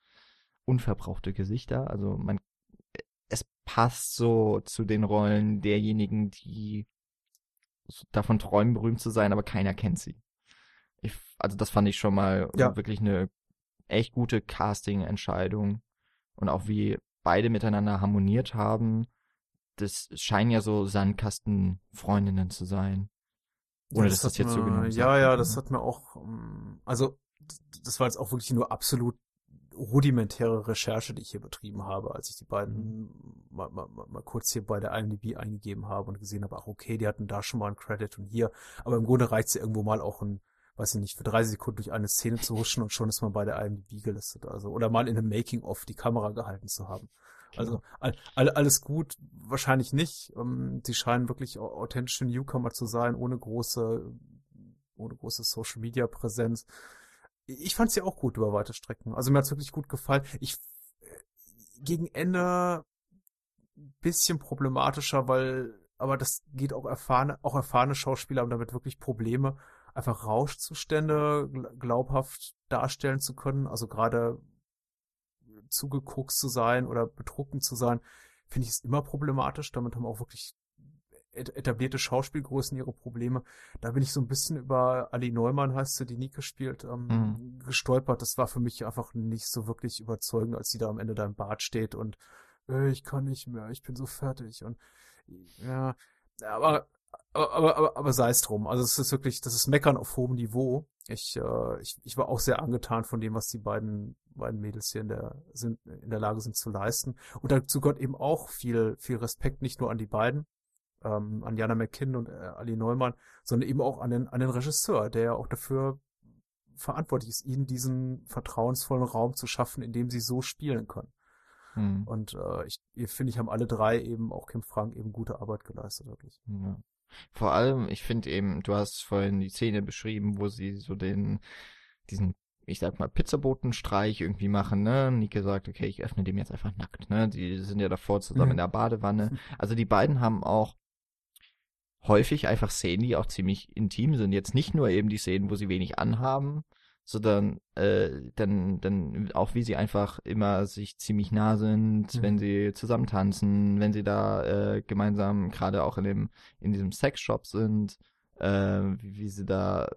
unverbrauchte Gesichter. Also man, es passt so zu den Rollen derjenigen, die davon träumen, berühmt zu sein, aber keiner kennt sie. Ich, also das fand ich schon mal Ja. wirklich eine echt gute Casting-Entscheidung. Und auch wie beide miteinander harmoniert haben. Das scheinen ja so Sandkastenfreundinnen zu sein. Ohne dass das jetzt so genau Ja, ja, das hat mir auch, ähm, also das war jetzt auch wirklich nur absolut rudimentäre Recherche, die ich hier betrieben habe, als ich die beiden mal, mal, mal mal kurz hier bei der IMDb eingegeben habe und gesehen habe, ach okay, die hatten da schon mal einen Credit und hier, aber im Grunde reicht es ja irgendwo mal auch ein, weiß ich nicht, für 30 Sekunden durch eine Szene zu huschen und schon ist man bei der IMDb gelistet, also oder mal in einem Making-of die Kamera gehalten zu haben. Also all, all, alles gut, wahrscheinlich nicht. Ähm, die scheinen wirklich au- authentische Newcomer zu sein, ohne große, ohne große Social Media Präsenz. Ich fand sie auch gut über weite Strecken. Also mir hat's wirklich gut gefallen. Ich äh, gegen Ende bisschen problematischer, weil aber das geht auch erfahrene, auch erfahrene Schauspieler haben damit wirklich Probleme, einfach Rauschzustände gl- glaubhaft darstellen zu können. Also gerade zugeguckt zu sein oder betrunken zu sein, finde ich es immer problematisch. Damit haben auch wirklich et- etablierte Schauspielgrößen ihre Probleme. Da bin ich so ein bisschen über Ali Neumann, heißt sie, die Nike spielt, ähm, Mhm. gestolpert. Das war für mich einfach nicht so wirklich überzeugend, als sie da am Ende da im Bad steht und äh, ich kann nicht mehr, ich bin so fertig und ja, aber aber, aber, aber, aber sei es drum. Also es ist wirklich, das ist Meckern auf hohem Niveau. Ich, äh, ich, ich war auch sehr angetan von dem, was die beiden, beiden Mädels hier in der, sind, in der Lage sind zu leisten. Und dazu gehört eben auch viel, viel Respekt, nicht nur an die beiden, ähm, an Jana McKinn und äh, Ali Neumann, sondern eben auch an den, an den Regisseur, der ja auch dafür verantwortlich ist, ihnen diesen vertrauensvollen Raum zu schaffen, in dem sie so spielen können. Hm. Und äh, ich ich finde, ich haben alle drei eben, auch Kim Frank, eben gute Arbeit geleistet, wirklich. Ja. Vor allem, ich finde eben, du hast vorhin die Szene beschrieben, wo sie so den, diesen, ich sag mal, Pizzabotenstreich irgendwie machen, ne? Nike sagt, okay, ich öffne dem jetzt einfach nackt, ne? Die sind ja davor zusammen Mhm. in der Badewanne. Also die beiden haben auch häufig einfach Szenen, die auch ziemlich intim sind. Jetzt nicht nur eben die Szenen, wo sie wenig anhaben, sondern äh, dann, dann auch wie sie einfach immer sich ziemlich nah sind, Mhm. wenn sie zusammen tanzen, wenn sie da äh, gemeinsam gerade auch in dem in diesem Sexshop sind, äh, wie, wie sie da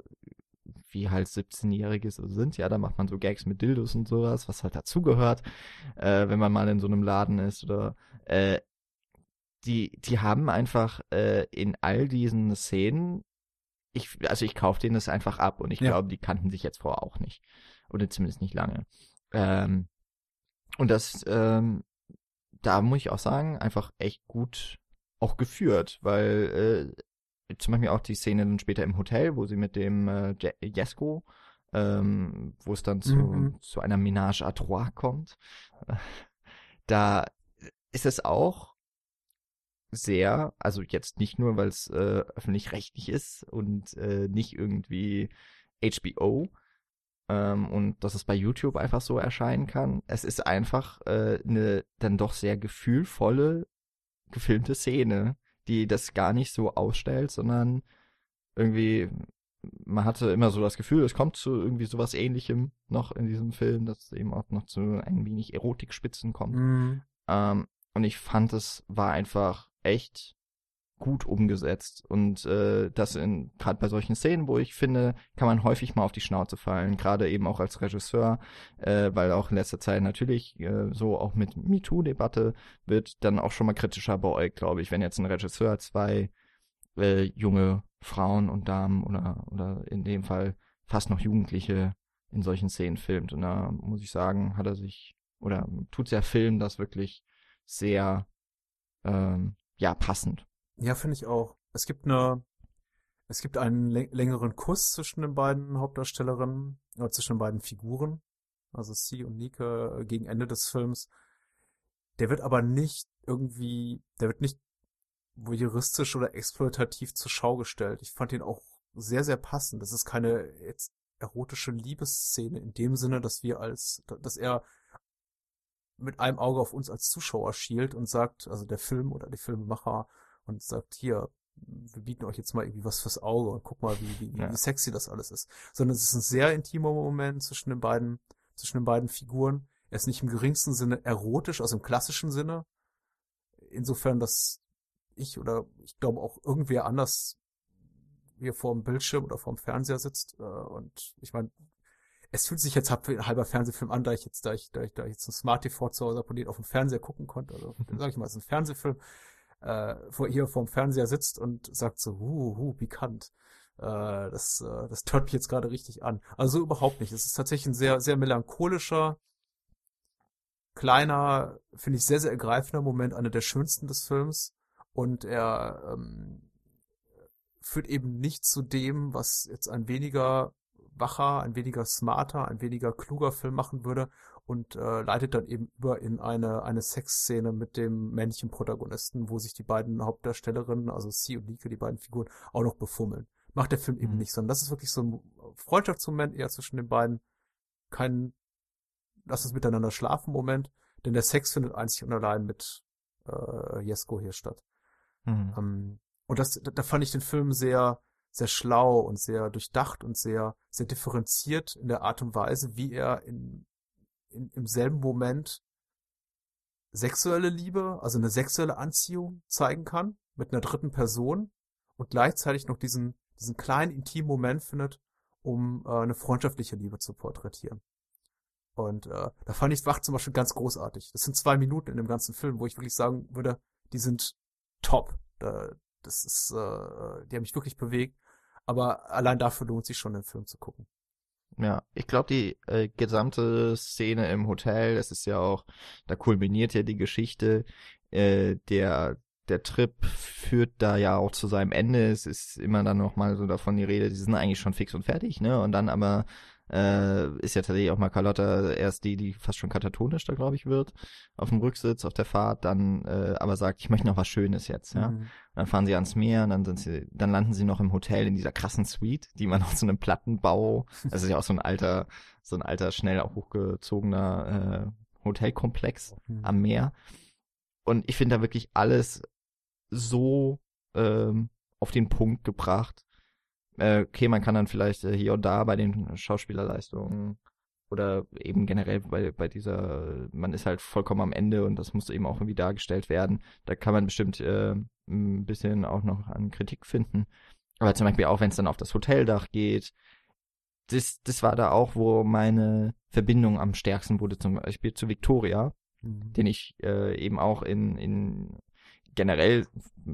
wie halt 17-Jährige so sind, ja, da macht man so Gags mit Dildos und sowas, was halt dazugehört, äh, wenn man mal in so einem Laden ist oder äh, die, die haben einfach äh, in all diesen Szenen, ich, also ich kaufe denen das einfach ab und ich Ja. glaube, die kannten sich jetzt vorher auch nicht. Oder zumindest nicht lange. Ähm, und das, ähm, da muss ich auch sagen, einfach echt gut auch geführt, weil äh, zum Beispiel auch die Szene dann später im Hotel, wo sie mit dem äh, Je- Jesko, ähm, wo es dann zu, Mhm. zu einer Ménage à trois kommt, da ist es auch sehr, also jetzt nicht nur, weil es äh, öffentlich-rechtlich ist und äh, nicht irgendwie HBO, ähm, und dass es bei YouTube einfach so erscheinen kann. Es ist einfach äh, eine dann doch sehr gefühlvolle gefilmte Szene, die das gar nicht so ausstellt, sondern irgendwie man hatte immer so das Gefühl, es kommt zu irgendwie sowas ähnlichem noch in diesem Film, dass es eben auch noch zu ein wenig Erotikspitzen kommt. Mhm. Ähm, und ich fand, es war einfach echt gut umgesetzt. Und äh, das in gerade bei solchen Szenen, wo ich finde, kann man häufig mal auf die Schnauze fallen, gerade eben auch als Regisseur, äh, weil auch in letzter Zeit natürlich äh, so auch mit MeToo-Debatte wird dann auch schon mal kritischer beäugt, glaube ich, wenn jetzt ein Regisseur zwei äh, junge Frauen und Damen oder oder in dem Fall fast noch Jugendliche in solchen Szenen filmt. Und da muss ich sagen, hat er sich oder tut der Film das wirklich sehr ähm, ja passend. Ja, finde ich auch. Es gibt eine, es gibt einen längeren Kuss zwischen den beiden Hauptdarstellerinnen, oder zwischen den beiden Figuren, also Sie und Nike äh, gegen Ende des Films. Der wird aber nicht irgendwie, der wird nicht voyeuristisch oder exploitativ zur Schau gestellt. Ich fand ihn auch sehr, sehr passend. Das ist keine jetzt erotische Liebesszene in dem Sinne, dass wir als, dass er mit einem Auge auf uns als Zuschauer schielt und sagt, also der Film oder die Filmemacher und sagt, hier, wir bieten euch jetzt mal irgendwie was fürs Auge und guck mal, wie, wie, ja. wie sexy das alles ist. Sondern es ist ein sehr intimer Moment zwischen den beiden, zwischen den beiden Figuren. Er ist nicht im geringsten Sinne erotisch, also im klassischen Sinne. Insofern, dass ich oder ich glaube auch irgendwer anders hier vor dem Bildschirm oder vor dem Fernseher sitzt. Äh, und ich meine, es fühlt sich jetzt halb, halber Fernsehfilm an, da ich jetzt, da ich, da ich, da ich jetzt ein Smart TV zu Hause habe auf dem Fernseher gucken konnte. Also, sag ich mal, es ist ein Fernsehfilm äh, vor hier vorm Fernseher sitzt und sagt so, hu, hu, pikant. Äh, das, äh, das tört mich jetzt gerade richtig an. Also überhaupt nicht. Es ist tatsächlich ein sehr, sehr melancholischer, kleiner, finde ich sehr, sehr ergreifender Moment, einer der schönsten des Films. Und er ähm, führt eben nicht zu dem, was jetzt ein weniger wacher, ein weniger smarter, ein weniger kluger Film machen würde und äh, leitet dann eben über in eine, eine Sexszene mit dem männlichen Protagonisten, wo sich die beiden Hauptdarstellerinnen, also Sie und Nike, die beiden Figuren, auch noch befummeln. Macht der Film mhm. eben nicht, sondern das ist wirklich so ein Freundschaftsmoment eher zwischen den beiden. Kein Lass uns miteinander schlafen Moment, denn der Sex findet einzig und allein mit äh, Jesko hier statt. Mhm. Ähm, und das, da, da fand ich den Film sehr, sehr schlau und sehr durchdacht und sehr, sehr differenziert in der Art und Weise, wie er in, in, im selben Moment sexuelle Liebe, also eine sexuelle Anziehung zeigen kann mit einer dritten Person und gleichzeitig noch diesen, diesen kleinen intimen Moment findet, um äh, eine freundschaftliche Liebe zu porträtieren. Und äh, da fand ich Wach zum Beispiel ganz großartig. Das sind zwei Minuten in dem ganzen Film, wo ich wirklich sagen würde, die sind top. Da, das ist, äh, die haben mich wirklich bewegt. Aber allein dafür lohnt sich schon, den Film zu gucken. Ja, ich glaube, die äh, gesamte Szene im Hotel, das ist ja auch, da kulminiert ja die Geschichte, äh, der der Trip führt da ja auch zu seinem Ende. Es ist immer dann noch mal so davon die Rede, die sind eigentlich schon fix und fertig, ne? Und dann aber äh, ist ja tatsächlich auch mal Carlotta erst die, die fast schon katatonisch da, glaube ich, wird, auf dem Rücksitz, auf der Fahrt, dann äh, aber sagt, ich möchte noch was Schönes jetzt, ja. Mhm. Dann fahren sie ans Meer und dann sind sie, dann landen sie noch im Hotel in dieser krassen Suite, die man aus so einem Plattenbau, das ist ja auch so ein alter, so ein alter, schnell auch hochgezogener äh, Hotelkomplex mhm. am Meer. Und ich finde da wirklich alles so ähm, auf den Punkt gebracht äh, okay, man kann dann vielleicht äh, hier und da bei den Schauspielerleistungen oder eben generell bei, bei dieser, man ist halt vollkommen am Ende und das muss eben auch irgendwie dargestellt werden. Da kann man bestimmt äh, ein bisschen auch noch an Kritik finden. Aber zum Beispiel auch, wenn es dann auf das Hoteldach geht, das, das war da auch, wo meine Verbindung am stärksten wurde, zum Beispiel zu Victoria, mhm. den ich äh, eben auch in, in generell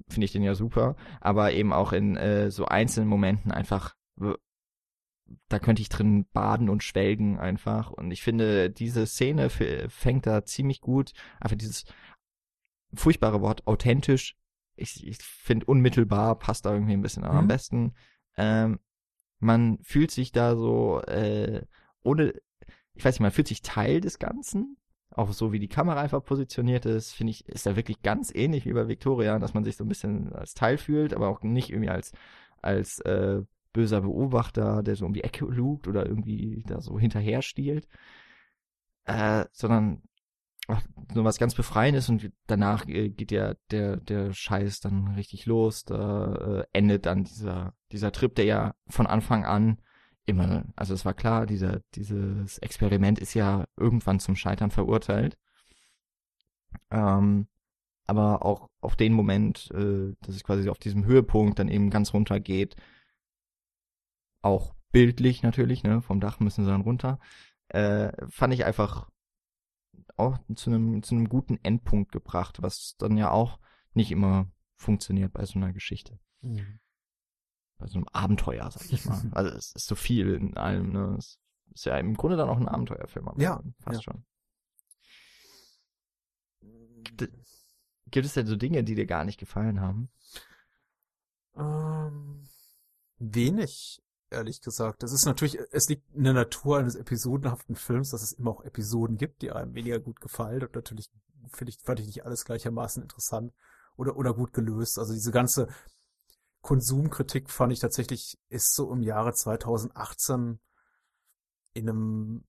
finde ich den ja super, aber eben auch in äh, so einzelnen Momenten einfach, da könnte ich drin baden und schwelgen einfach. Und ich finde, diese Szene fängt da ziemlich gut, einfach dieses furchtbare Wort authentisch. Ich, ich finde unmittelbar passt da irgendwie ein bisschen mhm. am besten. Ähm, man fühlt sich da so äh, ohne, ich weiß nicht, man fühlt sich Teil des Ganzen auch so wie die Kamera einfach positioniert ist, finde ich, ist da wirklich ganz ähnlich wie bei Victoria, dass man sich so ein bisschen als Teil fühlt, aber auch nicht irgendwie als, als äh, böser Beobachter, der so um die Ecke lugt oder irgendwie da so hinterher stiehlt, äh, sondern so was ganz Befreiendes und danach äh, geht ja der, der Scheiß dann richtig los, da äh, endet dann dieser, dieser Trip, der ja von Anfang an immer, also es war klar, dieser, dieses Experiment ist ja irgendwann zum Scheitern verurteilt. Ähm, aber auch auf den Moment, äh, dass es quasi auf diesem Höhepunkt dann eben ganz runter geht, auch bildlich natürlich, ne, vom Dach müssen sie dann runter, äh, fand ich einfach auch zu einem, zu einem guten Endpunkt gebracht, was dann ja auch nicht immer funktioniert bei so einer Geschichte. Mhm. Bei so einem Abenteuer, sag ich mal. also es ist so viel in allem, ne. Es ist ja im Grunde dann auch ein Abenteuerfilm. Ja. Fast ja. schon. Gibt, gibt, es denn so Dinge, die dir gar nicht gefallen haben? Ähm, wenig ehrlich gesagt. Das ist natürlich, es liegt in der Natur eines episodenhaften Films, dass es immer auch Episoden gibt, die einem weniger gut gefallen. Und natürlich finde ich, fand ich nicht alles gleichermaßen interessant oder, oder gut gelöst. Also diese ganze Konsumkritik fand ich tatsächlich, ist so im Jahre 2018 in einem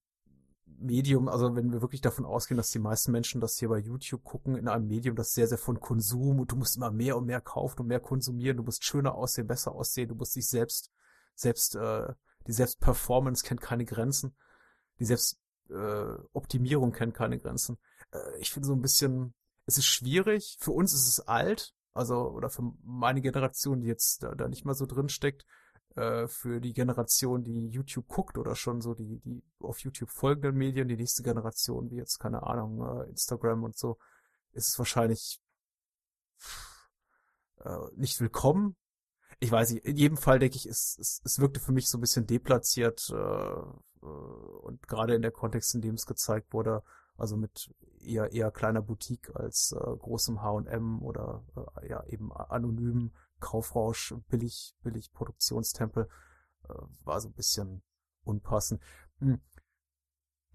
Medium, also wenn wir wirklich davon ausgehen, dass die meisten Menschen das hier bei YouTube gucken, in einem Medium, das sehr, sehr von Konsum und du musst immer mehr und mehr kaufen und mehr konsumieren, du musst schöner aussehen, besser aussehen, du musst dich selbst selbst äh, die Selbstperformance kennt keine Grenzen. Die Selbstoptimierung äh, kennt keine Grenzen. Äh, ich finde so ein bisschen, es ist schwierig. Für uns ist es alt, also oder für meine Generation, die jetzt da, da nicht mal so drin steckt. Äh, für die Generation, die YouTube guckt oder schon so die die auf YouTube folgenden Medien, die nächste Generation, wie jetzt keine Ahnung äh, Instagram und so, ist es wahrscheinlich äh, nicht willkommen, ich weiß nicht, in jedem Fall denke ich, es, es, es wirkte für mich so ein bisschen deplatziert äh, äh, und gerade in der Kontext, in dem es gezeigt wurde, also mit eher eher kleiner Boutique als äh, großem H&M oder äh, ja eben anonymen Kaufrausch, billig billig Produktionstempel, äh, war so ein bisschen unpassend. Hm.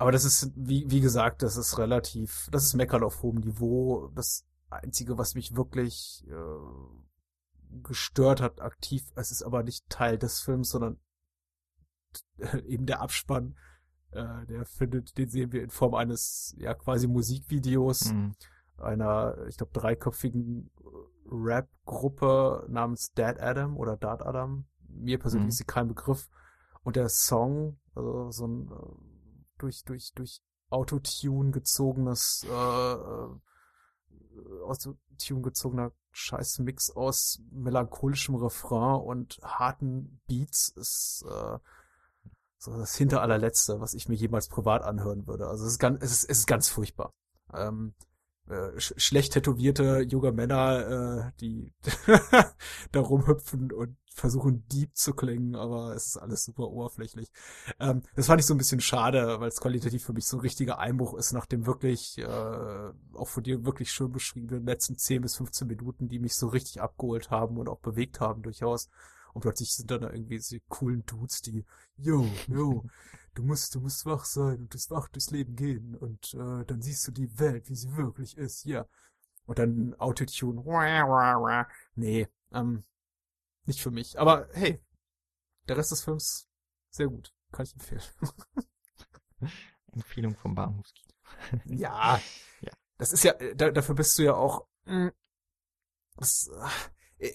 Aber das ist, wie, wie gesagt, das ist relativ, das ist Meckern auf hohem Niveau. Das Einzige, was mich wirklich äh, gestört hat aktiv. Es ist aber nicht Teil des Films, sondern eben der Abspann. Äh, der findet, den sehen wir in Form eines ja quasi Musikvideos mhm. einer, ich glaube, dreiköpfigen Rap-Gruppe namens Dad Adam oder Dad Adam. Mir persönlich mhm. ist sie kein Begriff. Und der Song, also so ein äh, durch durch durch Autotune gezogenes äh, äh Autotune gezogener scheiß Mix aus melancholischem Refrain und harten Beats ist äh, so das hinter allerletzte, was ich mir jemals privat anhören würde. Also es ist ganz, es ist, es ist ganz furchtbar. Ähm, äh, sch schlecht tätowierte junge Männer, äh, die da rumhüpfen und versuchen deep zu klingen, aber es ist alles super oberflächlich. Ähm, das fand ich so ein bisschen schade, weil es qualitativ für mich so ein richtiger Einbruch ist nach dem wirklich, äh, auch von dir wirklich schön beschriebenen letzten 10 bis 15 Minuten, die mich so richtig abgeholt haben und auch bewegt haben durchaus. Und plötzlich sind dann da irgendwie diese coolen Dudes, die, yo, yo, du musst, du musst wach sein und durchs wach durchs Leben gehen und äh, dann siehst du die Welt, wie sie wirklich ist, ja. Und dann Autotune, nee, ähm, nicht für mich. Aber hey, der Rest des Films sehr gut. Kann ich empfehlen. Empfehlung vom Bahnhofskino. ja, ja. Das ist ja, da, dafür bist du ja auch. Mh, hm, das, äh,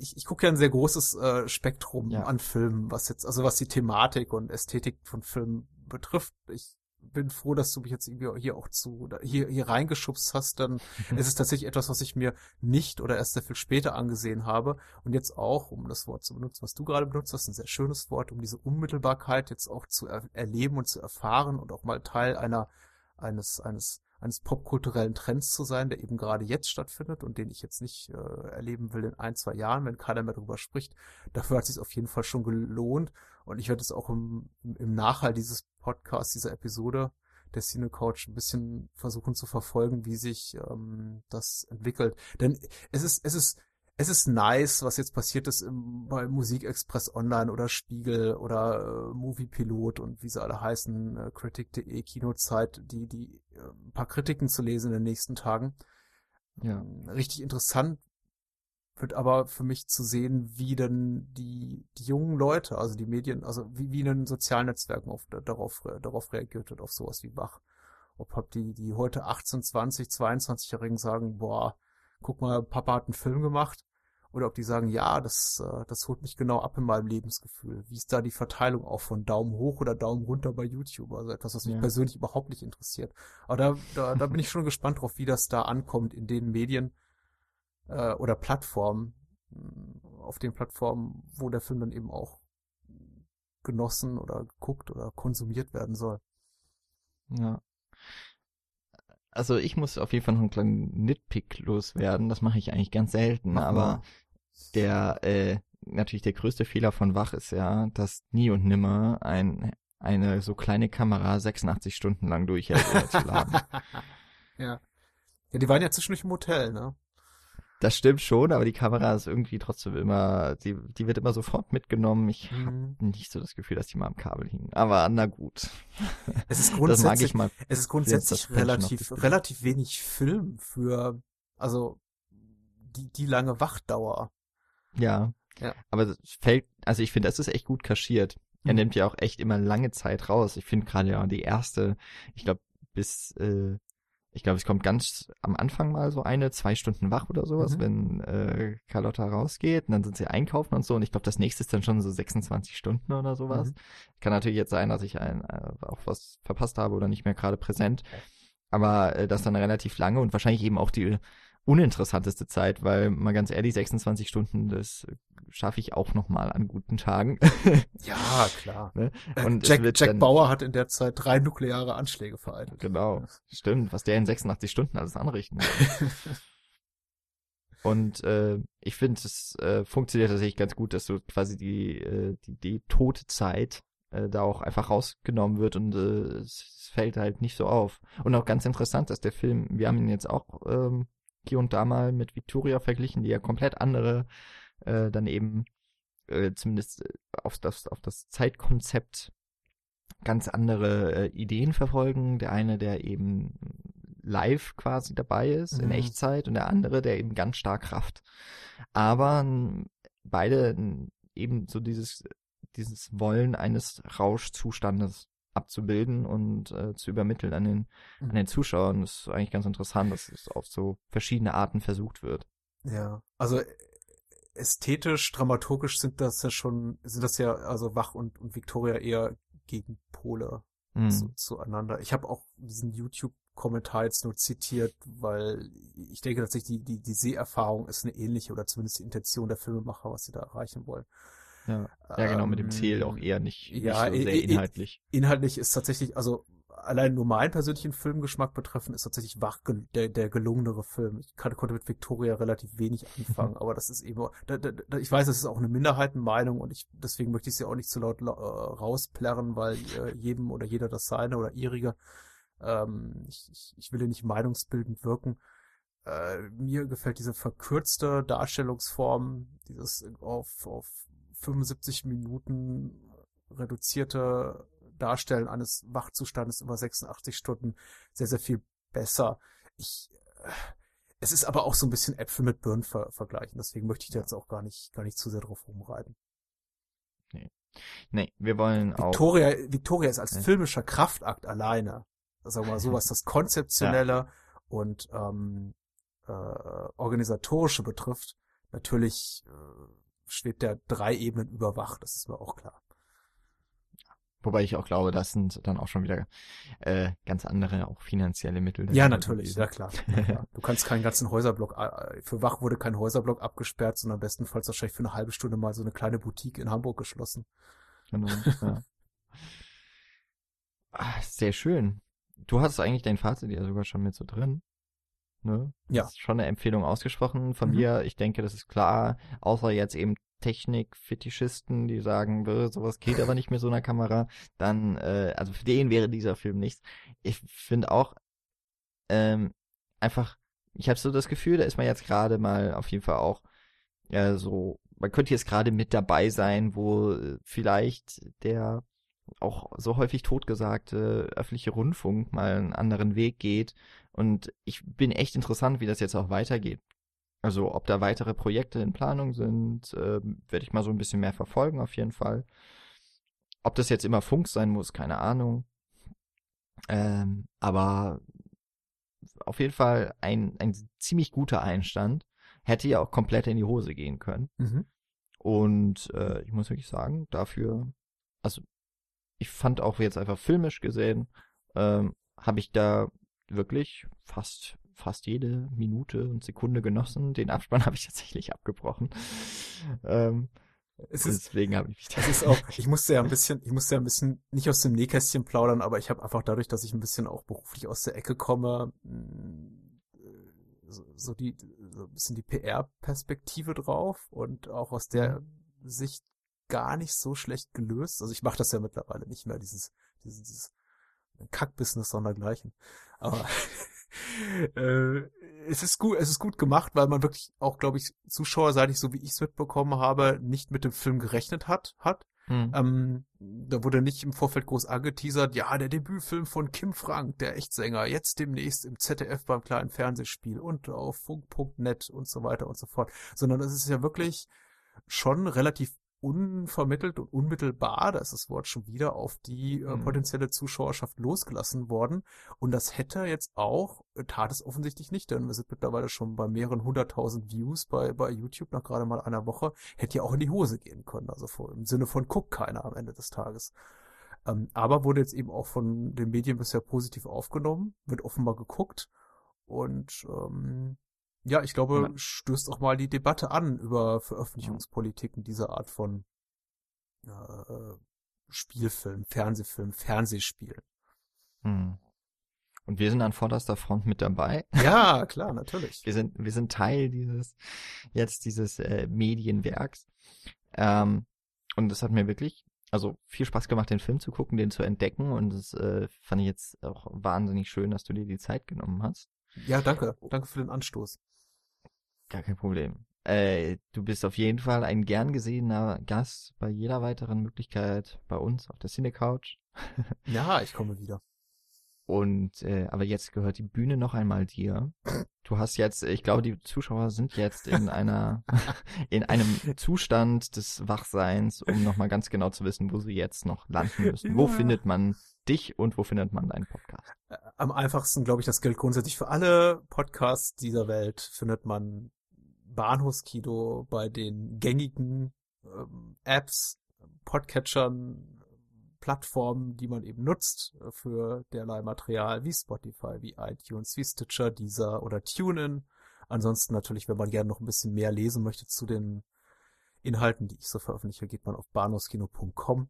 ich, ich gucke ja ein sehr großes äh, Spektrum ja. an Filmen, was jetzt, also was die Thematik und Ästhetik von Filmen betrifft. Ich bin froh, dass du mich jetzt irgendwie hier auch zu, hier, hier reingeschubst hast, dann mhm. ist es tatsächlich etwas, was ich mir nicht oder erst sehr viel später angesehen habe. Und jetzt auch, um das Wort zu benutzen, was du gerade benutzt hast, ein sehr schönes Wort, um diese Unmittelbarkeit jetzt auch zu er erleben und zu erfahren und auch mal Teil einer, eines, eines, eines popkulturellen Trends zu sein, der eben gerade jetzt stattfindet und den ich jetzt nicht äh, erleben will in ein, zwei Jahren, wenn keiner mehr darüber spricht. Dafür hat es sich auf jeden Fall schon gelohnt und ich werde es auch im, im Nachhalt dieses Podcasts, dieser Episode der Cine Couch ein bisschen versuchen zu verfolgen, wie sich ähm, das entwickelt. Denn es ist, es ist, es ist nice, was jetzt passiert ist im, bei Musikexpress Online oder Spiegel oder äh, Moviepilot und wie sie alle heißen, äh, Critic.de, Kinozeit, die, die äh, ein paar Kritiken zu lesen in den nächsten Tagen. Ja. Ähm, richtig interessant wird aber für mich zu sehen, wie denn die, die jungen Leute, also die Medien, also wie, wie in den sozialen Netzwerken auf, darauf, darauf reagiert wird, auf sowas wie Wach. Ob hab die, die heute 18, 20, 22-Jährigen sagen, boah, guck mal, Papa hat einen Film gemacht. Oder ob die sagen, ja, das, äh, das holt mich genau ab in meinem Lebensgefühl. Wie ist da die Verteilung auch von Daumen hoch oder Daumen runter bei YouTube? Also etwas, was mich ja. persönlich überhaupt nicht interessiert. Aber da, da, da bin ich schon gespannt drauf, wie das da ankommt in den Medien äh, oder Plattformen, mm, auf den Plattformen, wo der Film dann eben auch genossen oder geguckt oder konsumiert werden soll. Ja. Also ich muss auf jeden Fall noch einen kleinen Nitpick loswerden. Das mache ich eigentlich ganz selten, Mach aber mal. der äh, natürlich der größte Fehler von Wach ist ja, dass nie und nimmer ein eine so kleine Kamera 86 Stunden lang durchhält, ohne zu laden. ja. Ja, die waren ja zwischendurch im Hotel, ne? Das stimmt schon, aber die Kamera ist irgendwie trotzdem immer, die, die wird immer sofort mitgenommen. Ich mhm. habe nicht so das Gefühl, dass die mal am Kabel hingen. Aber na gut. Es ist grundsätzlich, es ist grundsätzlich relativ, relativ wenig Film für, also die, die lange Wachdauer. Ja. Ja. Aber es fällt, also ich finde, das ist echt gut kaschiert. Er mhm. nimmt ja auch echt immer lange Zeit raus. Ich finde gerade ja die erste, ich glaube, bis äh, ich glaube, es kommt ganz am Anfang mal so eine, zwei Stunden wach oder sowas, mhm. wenn äh, Carlotta rausgeht und dann sind sie einkaufen und so. Und ich glaube, das nächste ist dann schon so 26 Stunden oder sowas. Mhm. Kann natürlich jetzt sein, dass ich ein, äh, auch was verpasst habe oder nicht mehr gerade präsent. Aber äh, das dann relativ lange und wahrscheinlich eben auch die uninteressanteste Zeit, weil mal ganz ehrlich, 26 Stunden, das schaffe ich auch noch mal an guten Tagen. ja, klar. ne? Äh, Und Jack, Jack dann, Bauer hat in der Zeit drei nukleare Anschläge vereitelt. Genau, stimmt, was der in 86 Stunden alles anrichten kann. Und äh, ich finde, es äh, funktioniert tatsächlich ganz gut, dass du quasi die, äh, die, die tote Zeit äh, da auch einfach rausgenommen wird und äh, es fällt halt nicht so auf. Und auch ganz interessant, dass der Film, wir haben ihn jetzt auch ähm, hier und da mal mit Victoria verglichen, die ja komplett andere, äh, dann eben äh, zumindest äh, auf das, auf das Zeitkonzept ganz andere äh, Ideen verfolgen. Der eine, der eben live quasi dabei ist, mhm. in Echtzeit, und der andere, der eben ganz stark Kraft. Aber beide eben so dieses, dieses Wollen eines Rauschzustandes abzubilden und äh, zu übermitteln an den, mhm. an den Zuschauern. Das ist eigentlich ganz interessant, dass es auf so verschiedene Arten versucht wird. Ja, also ästhetisch, dramaturgisch sind das ja schon, sind das ja, also Wach und, und Victoria eher Gegenpole mhm. zu, zueinander. Ich habe auch diesen YouTube-Kommentar jetzt nur zitiert, weil ich denke tatsächlich, die, die, die Seherfahrung ist eine ähnliche oder zumindest die Intention der Filmemacher, was sie da erreichen wollen. Ja, ja genau, mit dem Ziel auch eher nicht, ja, nicht so sehr inhaltlich. Inhaltlich ist tatsächlich, also allein nur meinen persönlichen Filmgeschmack betreffend, ist tatsächlich Wach der, der gelungenere Film. Ich kann, konnte mit Victoria relativ wenig anfangen, aber das ist eben, da, da, da, ich weiß, das ist auch eine Minderheitenmeinung und ich, deswegen möchte ich sie auch nicht zu laut äh, rausplärren, weil äh, jedem oder jeder das seine oder ihrige. Ähm, ich, ich, ich will hier nicht meinungsbildend wirken. Äh, mir gefällt diese verkürzte Darstellungsform, dieses auf, auf 75 Minuten reduzierte Darstellen eines Wachzustandes über 86 Stunden sehr, sehr viel besser. Ich, äh, es ist aber auch so ein bisschen Äpfel mit Birnen ver vergleichen, deswegen möchte ich da jetzt auch gar nicht, gar nicht zu sehr drauf rumreiten. Nee. Nee, wir wollen Victoria, auch. Victoria ist als ja. filmischer Kraftakt alleine, sagen wir mal so, was das Konzeptionelle ja. und ähm, äh, Organisatorische betrifft, natürlich äh, schwebt der drei Ebenen überwacht, das ist mir auch klar. Wobei ich auch glaube, das sind dann auch schon wieder äh, ganz andere, auch finanzielle Mittel. Ja, natürlich, ja klar, ja klar. Du kannst keinen ganzen Häuserblock, äh, für Wach wurde kein Häuserblock abgesperrt, sondern bestenfalls wahrscheinlich für eine halbe Stunde mal so eine kleine Boutique in Hamburg geschlossen. Genau, ja. ah, sehr schön. Du hast eigentlich dein Fazit ja sogar schon mit so drin. Ne? Ja. Das ist schon eine Empfehlung ausgesprochen von mhm. mir. Ich denke, das ist klar, außer jetzt eben Technik-Fetischisten, die sagen, sowas geht aber nicht mit so einer Kamera, dann, äh, also für den wäre dieser Film nichts. Ich finde auch, ähm, einfach, ich habe so das Gefühl, da ist man jetzt gerade mal auf jeden Fall auch äh, so, man könnte jetzt gerade mit dabei sein, wo äh, vielleicht der auch so häufig totgesagte öffentliche Rundfunk mal einen anderen Weg geht. Und ich bin echt interessant, wie das jetzt auch weitergeht. Also ob da weitere Projekte in Planung sind, äh, werde ich mal so ein bisschen mehr verfolgen auf jeden Fall. Ob das jetzt immer Funk sein muss, keine Ahnung. Ähm, aber auf jeden Fall ein, ein ziemlich guter Einstand. Hätte ja auch komplett in die Hose gehen können. Mhm. Und äh, ich muss wirklich sagen, dafür, also ich fand auch jetzt einfach filmisch gesehen, ähm, habe ich da wirklich fast fast jede Minute und Sekunde genossen. Den Abspann habe ich tatsächlich abgebrochen. Ähm, es ist, deswegen habe ich mich das ist auch, ich musste ja ein bisschen, ich musste ja ein bisschen nicht aus dem Nähkästchen plaudern, aber ich habe einfach dadurch, dass ich ein bisschen auch beruflich aus der Ecke komme, so, so die, so ein bisschen die PR-Perspektive drauf und auch aus der Sicht gar nicht so schlecht gelöst. Also ich mache das ja mittlerweile nicht mehr, dieses, dieses, dieses Kackbusiness sondergleichen. Aber äh, es ist gut, es ist gut gemacht, weil man wirklich auch, glaube ich, zuschauerseitig, so wie ich es mitbekommen habe, nicht mit dem Film gerechnet hat, hat. Hm. Ähm, da wurde nicht im Vorfeld groß angeteasert, ja, der Debütfilm von Kim Frank, der Echtsänger, jetzt demnächst im ZDF beim kleinen Fernsehspiel und auf funk.net und so weiter und so fort, sondern es ist ja wirklich schon relativ unvermittelt und unmittelbar, da ist das Wort schon wieder, auf die äh, Mhm. potenzielle Zuschauerschaft losgelassen worden. Und das hätte jetzt auch, äh, tat es offensichtlich nicht, denn wir sind mittlerweile schon bei mehreren hunderttausend Views bei, bei YouTube nach gerade mal einer Woche, hätte ja auch in die Hose gehen können. Also vor, im Sinne von guckt keiner am Ende des Tages. Ähm, aber wurde jetzt eben auch von den Medien bisher positiv aufgenommen, wird offenbar geguckt und ähm, ja, ich glaube, Ja. stößt auch mal die Debatte an über Veröffentlichungspolitiken dieser Art von äh, Spielfilm, Fernsehfilm, Fernsehspiel. Hm. Und wir sind an vorderster Front mit dabei. Ja, klar, natürlich. Wir sind, wir sind Teil dieses, jetzt dieses äh, Medienwerks. Ähm, und es hat mir wirklich, also viel Spaß gemacht, den Film zu gucken, den zu entdecken. Und das äh, fand ich jetzt auch wahnsinnig schön, dass du dir die Zeit genommen hast. Ja, danke. Danke für den Anstoß. Gar kein Problem. Äh, du bist auf jeden Fall ein gern gesehener Gast bei jeder weiteren Möglichkeit bei uns auf der Cine Couch. Ja, ich komme wieder. Und äh, aber jetzt gehört die Bühne noch einmal dir. Du hast jetzt, ich glaube, die Zuschauer sind jetzt in einer in einem Zustand des Wachseins, um noch mal ganz genau zu wissen, wo sie jetzt noch landen müssen. Wo Ja. findet man dich und wo findet man deinen Podcast? Äh, Am einfachsten, glaube ich, das gilt grundsätzlich für alle Podcasts dieser Welt, findet man Bahnhofskino bei den gängigen ähm, Apps, Podcatchern, Plattformen, die man eben nutzt äh, für derlei Material wie Spotify, wie iTunes, wie Stitcher, Deezer oder TuneIn. Ansonsten natürlich, wenn man gerne noch ein bisschen mehr lesen möchte zu den Inhalten, die ich so veröffentliche, geht man auf bahnhofskino.com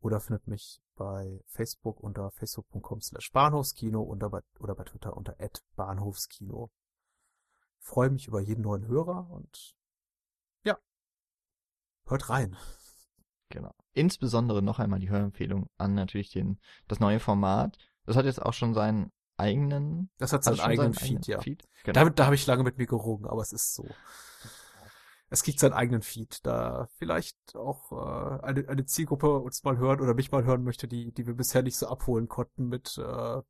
oder findet mich bei Facebook unter facebook.com slash Bahnhofskino oder bei, oder bei Twitter unter Bahnhofskino. Freue mich über jeden neuen Hörer und ja, hört rein. Genau. Insbesondere noch einmal die Hörempfehlung an natürlich den das neue Format. Das hat jetzt auch schon seinen eigenen Das hat seinen eigenen seinen Feed, ja. Feed. Genau. Damit, da habe ich lange mit mir gerungen, aber es ist so. Es kriegt seinen eigenen Feed, da vielleicht auch äh, eine, eine Zielgruppe uns mal hören oder mich mal hören möchte, die, die wir bisher nicht so abholen konnten mit äh,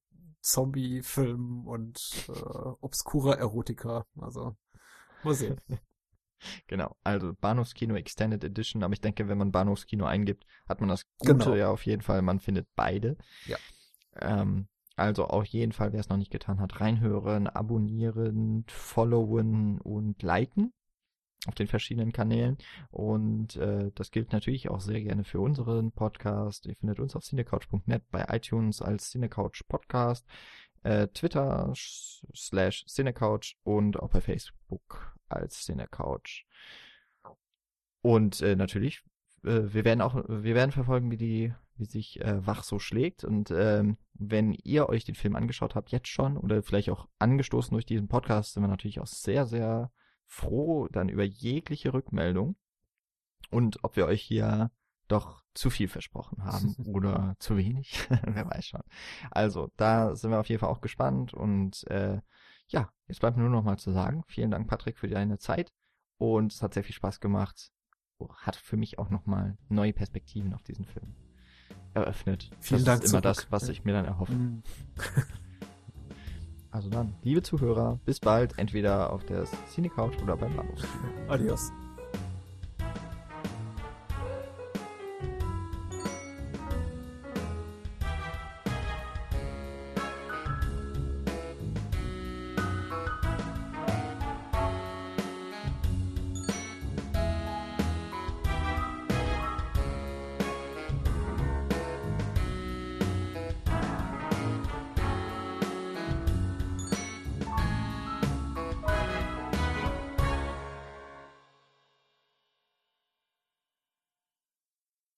Zombie-Filmen und äh, obskurer Erotika. Also, mal sehen. Genau, also Bahnhofskino Extended Edition, aber ich denke, wenn man Bahnhofskino eingibt, hat man das Gute Genau. ja auf jeden Fall, man findet beide. Ja. Ähm, also auf jeden Fall, wer es noch nicht getan hat, reinhören, abonnieren, followen und liken auf den verschiedenen Kanälen. Und äh, das gilt natürlich auch sehr gerne für unseren Podcast. Ihr findet uns auf cinecouch.net, bei iTunes als Cinecouch Podcast, äh, Twitter slash Cinecouch und auch bei Facebook als Cinecouch. Und äh, natürlich, äh, wir werden auch, wir werden verfolgen, wie die, wie sich äh, Wach so schlägt. Und ähm, wenn ihr euch den Film angeschaut habt, jetzt schon, oder vielleicht auch angestoßen durch diesen Podcast, sind wir natürlich auch sehr, sehr froh dann über jegliche Rückmeldung. Und ob wir euch hier doch zu viel versprochen haben oder zu wenig, wer weiß schon. Also, da sind wir auf jeden Fall auch gespannt und äh, ja, jetzt bleibt mir nur noch mal zu sagen, vielen Dank Patrick für deine Zeit und es hat sehr viel Spaß gemacht. Hat für mich auch noch mal neue Perspektiven auf diesen Film eröffnet. Vielen das Dank ist immer zurück. das, was ich mir dann erhoffe. Also dann, liebe Zuhörer, bis bald, entweder auf der Cine Couch oder beim Bahnhofskino. Adios.